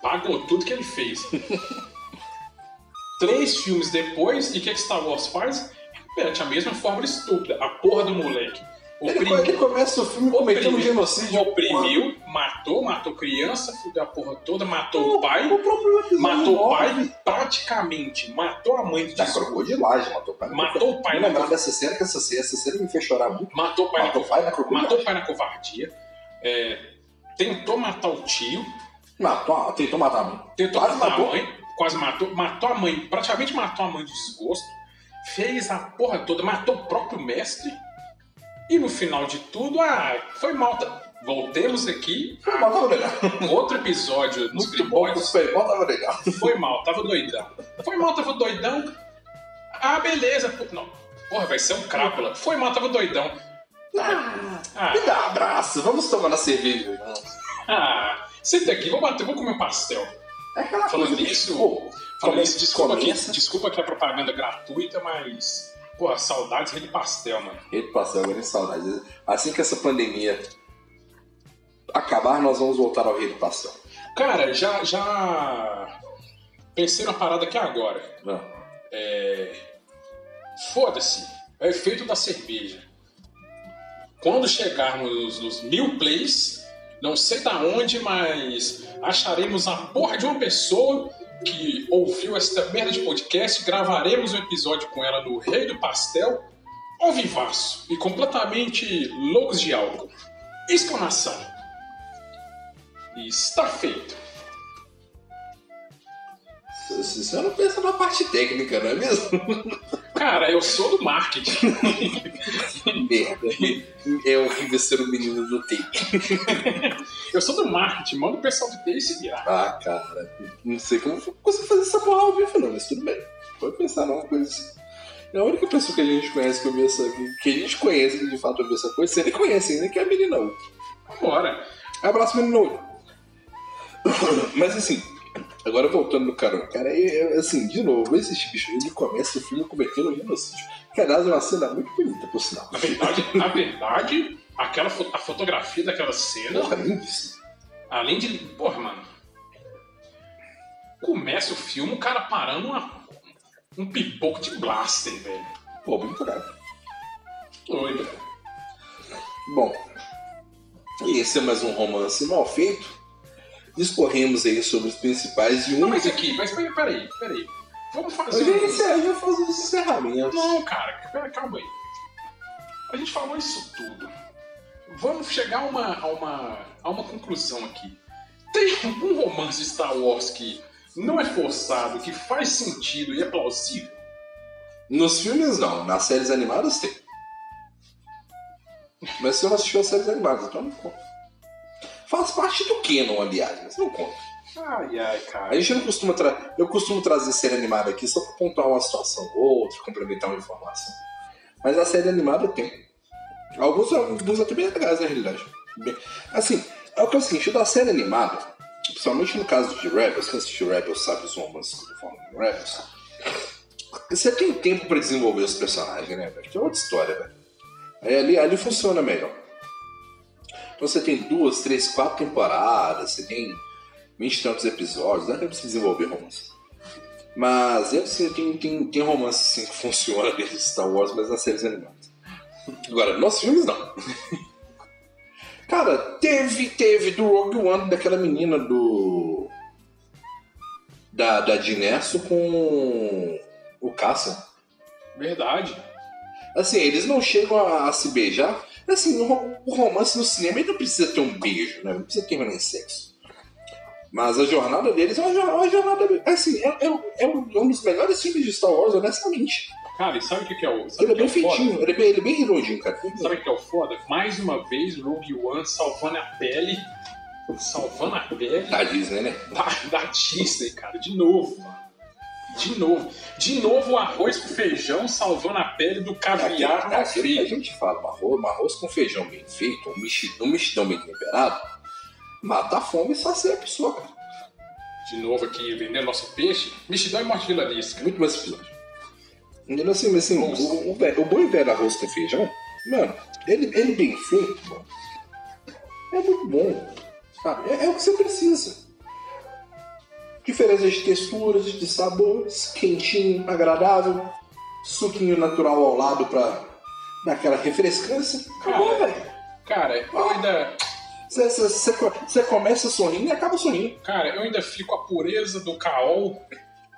Pagou tudo que ele fez. Três filmes depois, e o que, que Star Wars faz? Repete a mesma fórmula estúpida. A porra do moleque. Oprimiu, ele começa o filme cometendo um Oprimiu. genocídio. oprimiu, matou, matou criança, fudeu a porra toda, matou porra. o pai, O matou o nove pai, praticamente matou a mãe de Da crocodilagem, matou o pai. na matou o pai na lembrar dessa cena, que essa cena, essa cena me fez chorar muito. matou o pai na Matou o pai na crocodilagem. matou o pai na covardia, é, tentou matar o tio, Matou, tentou matar a mãe. tentou Quase matar matou. a mãe, quase matou, matou a mãe, praticamente matou a mãe de desgosto, fez a porra toda, matou o próprio mestre, e no final de tudo, ah, foi mal. Voltemos aqui, Foi mal, tava legal. outro episódio bom, Grimórios. foi mal, tava legal. Foi mal, tava doidão. Foi mal, tava doidão. Ah, beleza. Não. Porra, vai ser um crápula. Foi mal, tava doidão. Ah, Ah, me dá um abraço, vamos tomar na cerveja. irmão. ah senta aqui, vou bater, vou comer um pastel. É aquela Falando coisa, nisso, pô, Falando come- isso, desculpa começa- desculpa aqui a propaganda gratuita, mas. Porra, saudades de pastel, mano. Rede pastel, agora em saudades. Assim que essa pandemia acabar, nós vamos voltar ao rede pastel. Cara, já. já... Pensei numa parada aqui agora. Não. É... Foda-se. É o efeito da cerveja. Quando chegarmos nos mil plays, não sei da onde, mas acharemos a porra de uma pessoa que ouviu esta merda de podcast, gravaremos um episódio com ela no Rei do Pastel, ao vivaço e completamente loucos de álcool. Exclamação. Está feito. Você não pensa na parte técnica, não é mesmo? Cara, eu sou do marketing. Merda. É horrível ser o menino do take. Eu sou do marketing, manda o pessoal do TI se virar. Ah, cara. Não sei como eu consigo fazer essa porra ao vivo, não, mas tudo bem. Pode pensar numa coisa assim. É a única pessoa que a gente conhece que essa. que a gente conhece que de fato ouviu essa coisa, você nem conhece ainda, que é a menina. Vambora. Abraço, menina Ui. Mas assim, Agora voltando no carão, cara, é, é, assim, de novo, esse bicho, ele começa o filme cometendo um genocídio. Que aliás é uma cena muito bonita, por sinal. Na verdade, na verdade aquela fo- a fotografia daquela cena, Porra, lindíssimo. além de. Porra, mano. Começa o filme, o cara parando uma- um pipoco de blaster, velho. Pô, muito legal. Doido. Bom, esse é mais um romance mal feito. Discorremos aí sobre os principais e um. Não, mas aqui, mas peraí, peraí, peraí. Vamos fazer. Aí já faz os encerramentos. Não, cara, pera, calma aí. A gente falou isso tudo. Vamos chegar a uma, a uma, a uma conclusão aqui. Tem algum romance de Star Wars que não é forçado, que faz sentido e é plausível? Nos filmes não, nas séries animadas tem. Mas você não assistiu as séries animadas, então não conta. Faz parte do canon, aliás, mas não conta. Ai, ai, A cara. gente não costuma tra... Eu costumo trazer série animada aqui só pra pontuar uma situação ou outra, complementar uma informação. Mas a série animada tem. Alguns, alguns até bem legais, na realidade. Bem- Assim, é o que é o seguinte, da série animada, principalmente no caso de Rebels, quem assistiu Rebels sabe os romances que eu falando de Rebels. Você tem tempo pra desenvolver os personagens, né, velho? Que é outra história, velho. Aí ali, ali funciona melhor. Então você tem duas, três, quatro temporadas, você tem 20 e tantos episódios, tempo de se desenvolver romance. Mas eu, assim, tem, tem, tem romance assim, que funciona dentro de Star Wars, mas nas séries animadas. Agora, nos filmes não. Cara, teve, teve do Rogue One daquela menina do. Da, da com o Cassian. Verdade. Assim, eles não chegam a, a se beijar. Assim, o, ro- o romance no cinema ele não precisa ter um beijo, né? Não precisa terminar em sexo. Mas a jornada deles é uma, uma jornada. Assim, é, é, é um, é um dos melhores filmes de Star Wars, honestamente. Cara, e sabe o que, que é o. Sabe Ele é bem é foda? feitinho, ele é bem, ele é bem redondinho, cara. Sabe o que é o foda? Mais uma vez, Rogue One salvando a pele. Salvando a pele Da Disney, né? da, da Disney, cara. De novo, mano. De novo. De novo o arroz com feijão salvando a pele do caviar Aquilo que a gente fala, um arroz, um arroz com feijão bem feito, um mexidão, um mexidão bem temperado, mata a fome e sacia a pessoa, cara. De novo aqui, vendendo nosso peixe. Mexidão e morte vilanesca. Muito mais episódio. Entendeu? Assim, mas assim, o, o, velho- o bom e velho arroz com feijão, mano, ele, ele bem feito, mano, é muito bom. Sabe? É, é o que você precisa. Diferenças de texturas, de sabores, quentinho, agradável, suquinho natural ao lado pra dar aquela refrescância. Acabou, Cara. velho. Cara, eu ainda. Você- Você você co- você começa sorrindo e acaba sorrindo. Cara, eu ainda fico a pureza do caol.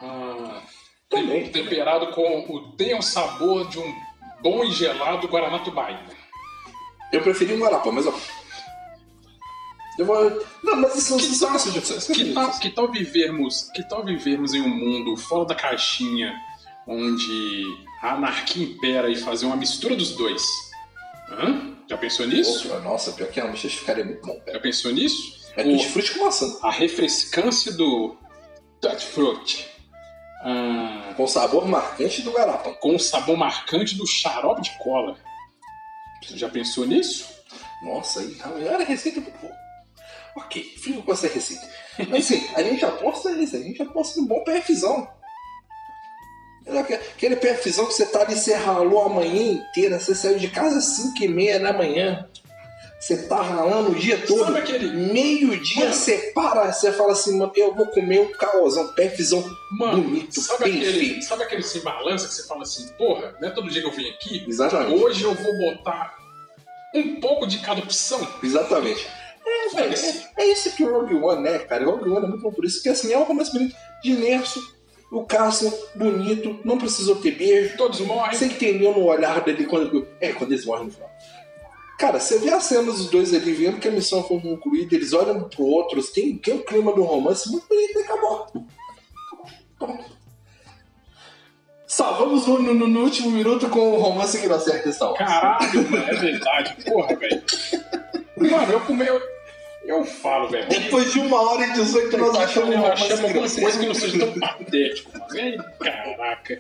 ah, Também. temperado com o tem o sabor de um bom e gelado Guaraná Tubaína. Eu preferi um Guarapá, mas ó. Eu vou. Não, mas isso Que é sugestões. que, tal, que tal vivermos que tal vivermos em um mundo fora da caixinha onde a anarquia impera e fazer uma mistura dos dois? Hã? Já pensou nisso? Opa, Nossa, pior que a micha ficaria muito bom, cara. Já pensou nisso? É O- tutti frutti com maçã. a refrescância do Tutti Frutti ah, Com sabor marcante do garapa. com o sabor marcante do xarope de cola. Você já pensou nisso? Nossa, aí tá- era receita muito boa. Ok, fica com essa receita. Mas assim, a gente aposta nisso, a gente aposta no bom PFzão. Era Aquele PFzão que você tá ali, você ralou a manhã inteira, você saiu de casa às 5 e meia da manhã. Você tá ralando o dia todo. Sabe aquele- Meio-dia Mano. você para, você fala assim, mano, eu vou comer um caosão, PFzão Mano, bonito, sabe bem aquele, feito. sabe aquele sem balança que você fala assim, porra, não é todo dia que eu venho aqui? Exatamente. Hoje eu vou botar um pouco de cada opção. Exatamente. É, velho, é, é isso que o Rogue One é, cara. O Rogue One é muito bom por isso, que assim, é um romance bonito. De Nerso, o Cassian, bonito, não precisou ter beijo. Todos morrem. Você entendeu no olhar dele quando. É, quando eles morrem no final. Cara, você vê as cenas dos dois ali vendo que a missão foi concluída, eles olham um pro outro, tem, tem o clima do romance muito bonito e acabou. Acabou. Pronto. Salvamos no, no, no último minuto com o romance que não acerta essa hora. Caralho, mano, é verdade. Porra, velho. Mano, eu comi. Eu, falo, velho. Depois de uma hora e 18 nós achamos romance achamos alguma coisa que não seja tão patético. Ei, Caraca.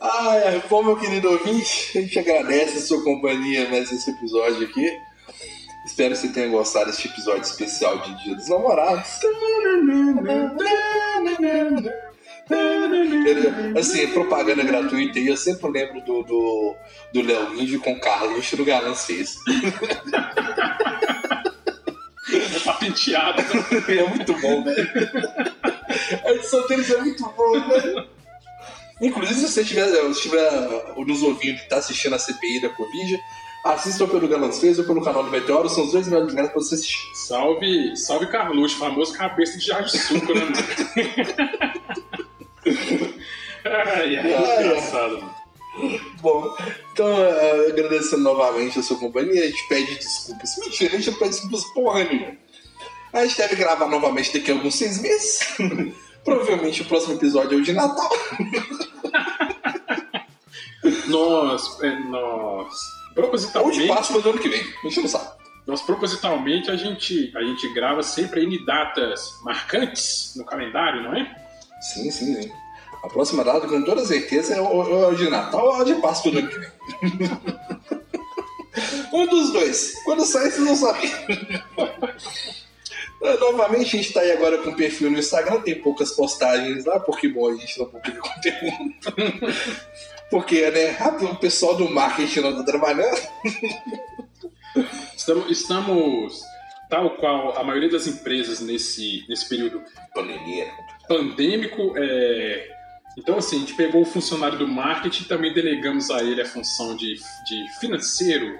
Ai, bom, meu querido ouvinte, a gente agradece a sua companhia mais esse episódio aqui. Espero que você tenha gostado deste episódio especial de Dia dos Namorados. Assim, propaganda gratuita e eu sempre lembro do, do, do Léo Índio com Carlos no Galãs fez. Penteado. É muito bom, velho. A edição deles é muito boa, velho. Inclusive, se você estiver, estiver nos ouvindo que tá assistindo a CPI da Covid, assista ou pelo Fez ou pelo canal do Meteoro, são os dois melhores lugares pra você assistir. Salve, salve Carluxo, famoso cabeça de jarro de suco, né, mano? ai, ai, Ai, ai. engraçado, mano. Bom, então, eh, agradecendo novamente a sua companhia, a gente pede desculpas. Mentira, a gente não pede desculpas porra nenhuma. A gente deve gravar novamente daqui a alguns seis meses. Provavelmente o próximo episódio é o de Natal. Nós, é, nós, Ou de propositalmente, Páscoa do ano que vem. A gente não sabe. nós propositalmente a gente, a gente grava sempre em datas marcantes no calendário, não é? Sim, sim, sim. A próxima data, com toda certeza, é o, é o de Natal ou é o de Páscoa do ano que vem. um dos dois. Quando sair, vocês vão saber. Novamente, a gente tá aí agora com perfil no Instagram, tem poucas postagens lá, porque, bom, a gente não publica conteúdo. Porque, né, o pessoal do marketing não tá trabalhando. Estamos, estamos tal qual a maioria das empresas nesse, nesse período Pandemia. pandêmico. É... Então, assim, a gente pegou o funcionário do marketing e também delegamos a ele a função de, de financeiro,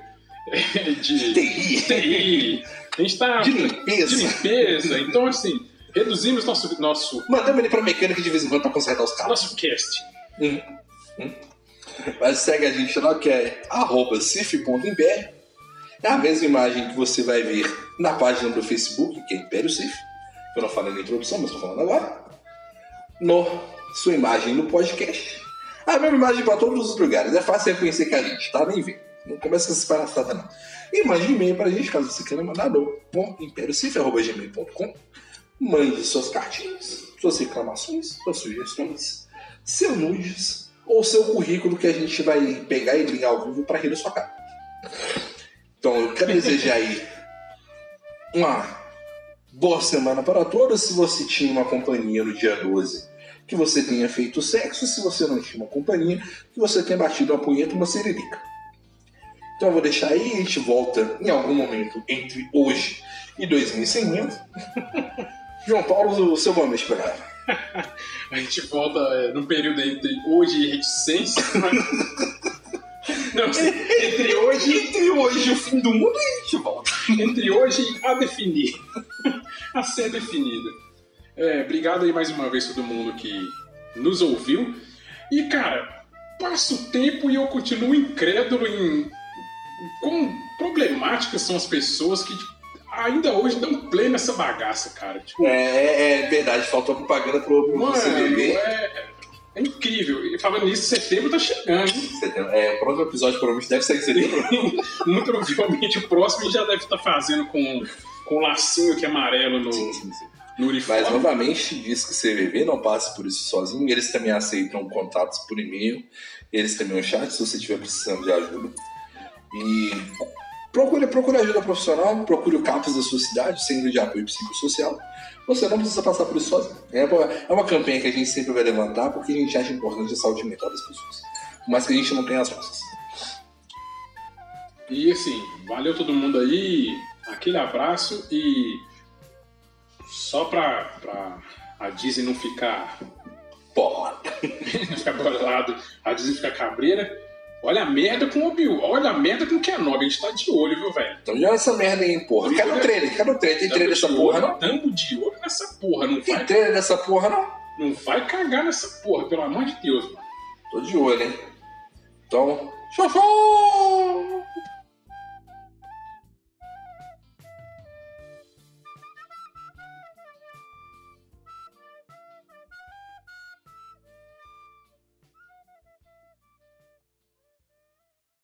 de TI. TI. A gente está De de limpeza. limpeza. Então, assim, reduzimos nosso, nosso, Mandamos ele pra mecânica de vez em quando pra consertar os carros. nosso cast. Hum, hum. Mas segue a gente lá que é cif.imbr. É a mesma imagem que você vai ver na página do Facebook, que é Império Cif. Eu não falei na introdução, mas estou falando agora. No sua imagem no podcast. A mesma imagem para todos os lugares. É fácil reconhecer que a gente, tá? Nem vê. Não começa com essa palhaçada, não. E mande e-mail pra gente, caso você queira mandar no impériocif.gmail.com. Mande suas cartinhas, suas reclamações, suas sugestões, seu nudes ou seu currículo que a gente vai pegar e ligar ao vivo para rir da sua cara. Então eu quero desejar aí uma boa semana para todos. Se você tinha uma companhia no dia 12, que você tenha feito sexo. Se você não tinha uma companhia, que você tenha batido uma punheta uma sererica. Então eu vou deixar aí, a gente volta em algum momento entre hoje e 2100. João Paulo, o seu nome esperar. A gente volta é, num período entre hoje e reticência. Não, entre hoje, Entre hoje o fim do mundo, a gente volta. entre hoje e a definir. A ser definida. É, obrigado aí mais uma vez todo mundo que nos ouviu. E, cara, passa o tempo e eu continuo incrédulo em quão problemáticas são as pessoas que ainda hoje dão play nessa bagaça, cara. Tipo, É, é, é verdade, faltou propaganda pro, pro mano, CBB. é, é incrível. E falando nisso, setembro tá chegando. hein? Setembro. É, o próximo episódio provavelmente deve sair em setembro. Muito provavelmente o próximo já deve estar fazendo com, com o lacinho que é amarelo no, Sim, sim, sim. no uniforme. Mas novamente diz que o CVV não passe por isso sozinho. Eles também aceitam contatos por e-mail. Eles também um chat se você estiver precisando de ajuda. E procure, procure ajuda profissional, procure o CAPS da sua cidade, centro de apoio psicossocial. Você não precisa passar por isso sozinho. É uma, é uma campanha que a gente sempre vai levantar porque a gente acha importante a saúde mental das pessoas. Mas que a gente não tem as nossas. E assim, valeu todo mundo aí, aquele abraço e só pra, pra a Disney não ficar, Porra! não ficar bolado, a Disney ficar cabreira, olha a merda com o Obi-Wan, olha a merda com o Kenobi, a gente tá de olho, viu, velho? Então já essa merda aí, porra. Quer no trailer, quer no trailer. Tem trailer dessa porra, não? Tamo de olho nessa porra, não Tem vai, trailer dessa porra, não? não vai cagar nessa porra, pelo amor de Deus, mano. Tô de olho, hein? Então, tchau, tchau!